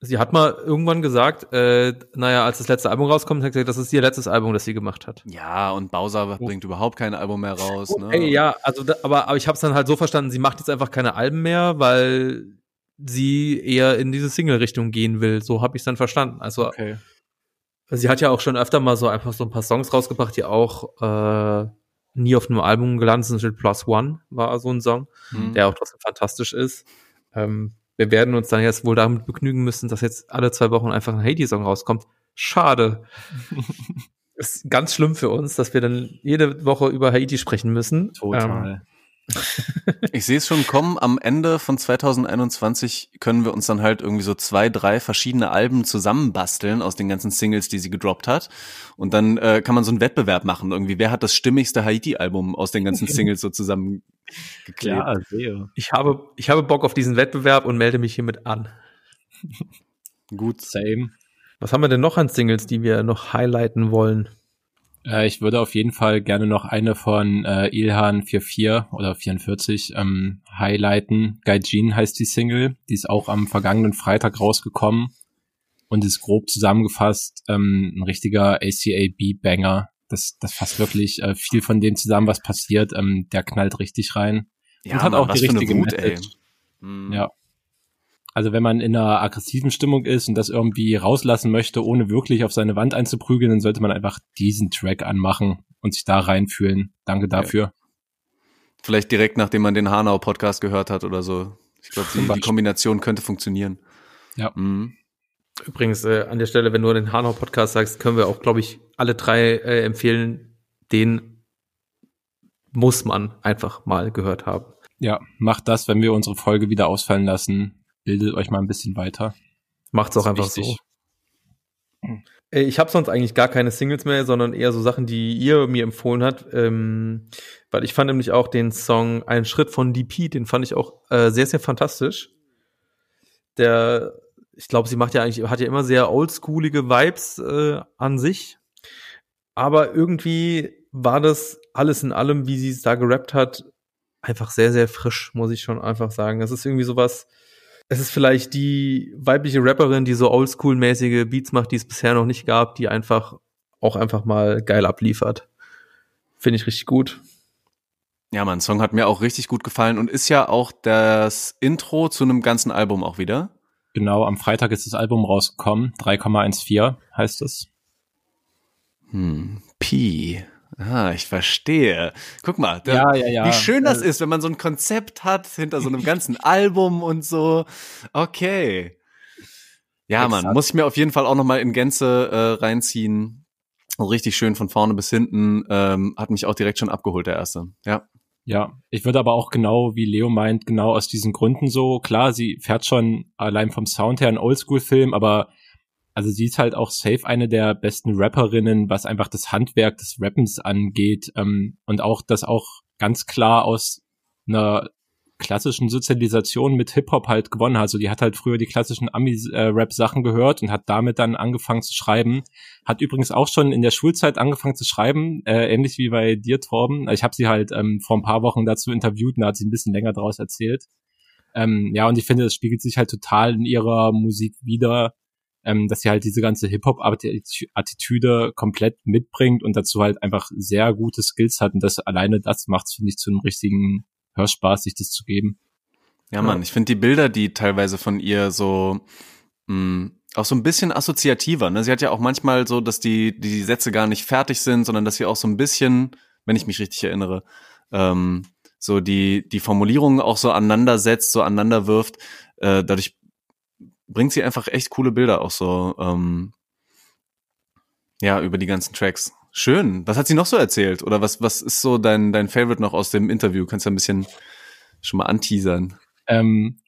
Sie hat mal irgendwann gesagt, äh, naja, als das letzte Album rauskommt, hat sie gesagt, das ist ihr letztes Album, das sie gemacht hat. Ja, und Bowser oh. bringt überhaupt kein Album mehr raus. Ne? Okay, ja, also da, aber, aber ich habe es dann halt so verstanden, sie macht jetzt einfach keine Alben mehr, weil sie eher in diese Single-Richtung gehen will. So habe ich es dann verstanden. Also okay. sie hat ja auch schon öfter mal so einfach so ein paar Songs rausgebracht, die auch äh, nie auf einem Album gelandet sind. Plus One war so ein Song, mhm. der auch trotzdem fantastisch ist. Ähm, wir werden uns dann jetzt wohl damit begnügen müssen, dass jetzt alle zwei Wochen einfach ein Haiti-Song rauskommt. Schade. ist ganz schlimm für uns, dass wir dann jede Woche über Haiti sprechen müssen. Total. Ähm, ich sehe es schon kommen, am Ende von 2021 können wir uns dann halt irgendwie so zwei, drei verschiedene Alben zusammenbasteln aus den ganzen Singles, die sie gedroppt hat. Und dann äh, kann man so einen Wettbewerb machen. Irgendwie, wer hat das stimmigste Haiti-Album aus den ganzen Singles so zusammengeklebt? Ja, sehr. Ich habe, ich habe Bock auf diesen Wettbewerb und melde mich hiermit an. Gut. Same. Was haben wir denn noch an Singles, die wir noch highlighten wollen? Äh, ich würde auf jeden Fall gerne noch eine von äh, Ilhan 44 oder 44 ähm, highlighten. Gaijin heißt die Single. Die ist auch am vergangenen Freitag rausgekommen und ist grob zusammengefasst ähm, ein richtiger ACA-Beat-Banger. Das, das fasst wirklich äh, viel von dem zusammen, was passiert. Ähm, der knallt richtig rein. Ja, und hat Mann, auch die richtige Wut, Message. Mhm. Ja. Also wenn man in einer aggressiven Stimmung ist und das irgendwie rauslassen möchte, ohne wirklich auf seine Wand einzuprügeln, dann sollte man einfach diesen Track anmachen und sich da reinfühlen. Danke dafür. Ja. Vielleicht direkt nachdem man den Hanau-Podcast gehört hat oder so. Ich glaube, die, die, Kombination könnte funktionieren. Ja. Mhm. Übrigens, äh, an der Stelle, wenn du den Hanau-Podcast sagst, können wir auch, glaube ich, alle drei äh, empfehlen, den muss man einfach mal gehört haben. Ja, macht das, wenn wir unsere Folge wieder ausfallen lassen bildet euch mal ein bisschen weiter. Macht's auch einfach wichtig. so. Äh, ich habe sonst eigentlich gar keine Singles mehr, sondern eher so Sachen, die ihr mir empfohlen habt. Ähm, weil ich fand nämlich auch den Song Ein Schritt von DP, den fand ich auch äh, sehr, sehr fantastisch. Der, ich glaube, sie macht ja eigentlich, hat ja immer sehr oldschoolige Vibes äh, an sich. Aber irgendwie war das alles in allem, wie sie es da gerappt hat, einfach sehr, sehr frisch, muss ich schon einfach sagen. Das ist irgendwie sowas, es ist vielleicht die weibliche Rapperin, die so oldschool-mäßige Beats macht, die es bisher noch nicht gab, die einfach auch einfach mal geil abliefert. Finde ich richtig gut. Ja, man, Song hat mir auch richtig gut gefallen und ist ja auch das Intro zu einem ganzen Album auch wieder. Genau, am Freitag ist das Album rausgekommen. 3,14 heißt es. Hm, Pi. Ah, ich verstehe. Guck mal, da, ja, ja, ja. wie schön das ist, wenn man so ein Konzept hat hinter so einem ganzen Album und so. Okay. Ja, Exakt. man, muss ich mir auf jeden Fall auch nochmal in Gänze äh, reinziehen. Richtig schön von vorne bis hinten. Ähm, hat mich auch direkt schon abgeholt, der erste. Ja. Ja, ich würde aber auch genau, wie Leo meint, genau aus diesen Gründen so, klar, sie fährt schon allein vom Sound her einen Oldschool-Film, aber also sie ist halt auch safe eine der besten Rapperinnen, was einfach das Handwerk des Rappens angeht ähm, und auch das auch ganz klar aus einer klassischen Sozialisation mit Hip-Hop halt gewonnen hat. Also die hat halt früher die klassischen Ami-Rap-Sachen gehört und hat damit dann angefangen zu schreiben. Hat übrigens auch schon in der Schulzeit angefangen zu schreiben, äh, ähnlich wie bei dir, Torben. Ich habe sie halt ähm, vor ein paar Wochen dazu interviewt und da hat sie ein bisschen länger draus erzählt. Ähm, ja, und ich finde, das spiegelt sich halt total in ihrer Musik wieder, ähm, dass sie halt diese ganze Hip-Hop-Attitüde komplett mitbringt und dazu halt einfach sehr gute Skills hat. Und das alleine das macht finde ich, zu einem richtigen Hörspaß, sich das zu geben. Ja, Mann, ich finde die Bilder, die teilweise von ihr so mh, mm, auch so ein bisschen assoziativer. Ne? Sie hat ja auch manchmal so, dass die, die Sätze gar nicht fertig sind, sondern dass sie auch so ein bisschen, wenn ich mich richtig erinnere, ähm, so die, die Formulierungen auch so aneinander setzt, so aneinander wirft. Äh, dadurch bringt sie einfach echt coole Bilder auch so, ähm, ja, über die ganzen Tracks. Schön. Was hat sie noch so erzählt? Oder was, was ist so dein, dein Favorite noch aus dem Interview? Kannst du ein bisschen schon mal anteasern? Ähm,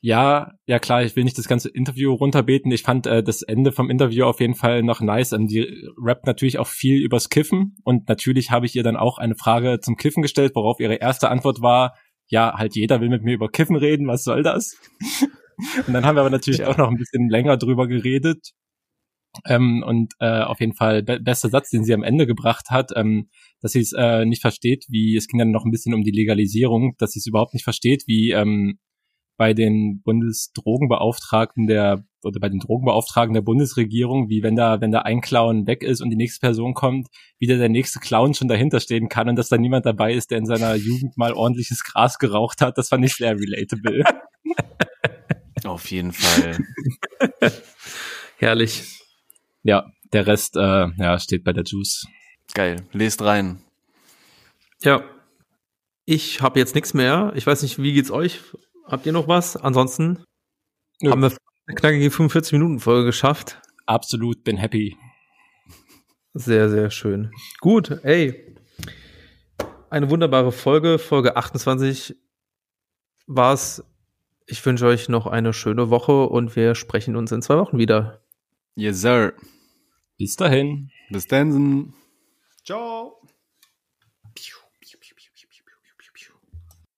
ja, ja klar, ich will nicht das ganze Interview runterbeten. Ich fand äh, das Ende vom Interview auf jeden Fall noch nice. Ähm, die rappt natürlich auch viel übers Kiffen und natürlich habe ich ihr dann auch eine Frage zum Kiffen gestellt, worauf ihre erste Antwort war, ja, halt jeder will mit mir über Kiffen reden, was soll das? und dann haben wir aber natürlich ja. auch noch ein bisschen länger drüber geredet ähm, und äh, auf jeden Fall be bester Satz, den sie am Ende gebracht hat, ähm, dass sie es äh, nicht versteht, wie es ging dann noch ein bisschen um die Legalisierung, dass sie es überhaupt nicht versteht, wie ähm, bei den Bundesdrogenbeauftragten der oder bei den Drogenbeauftragten der Bundesregierung, wie wenn da wenn da ein Clown weg ist und die nächste Person kommt, wie der, der nächste Clown schon dahinter stehen kann und dass da niemand dabei ist, der in seiner Jugend mal ordentliches Gras geraucht hat, das fand ich sehr relatable. Auf jeden Fall. Herrlich. Ja, der Rest äh, ja, steht bei der Juice. Geil, lest rein. Ja, ich habe jetzt nichts mehr. Ich weiß nicht, wie geht's euch? Habt ihr noch was? Ansonsten ja. haben wir eine knackige 45 Minuten Folge geschafft. Absolut, bin happy. Sehr, sehr schön. Gut, ey. Eine wunderbare Folge, Folge 28 war's. Ich wünsche euch noch eine schöne Woche und wir sprechen uns in zwei Wochen wieder. Yes, sir. Bis dahin. Bis dann. Ciao.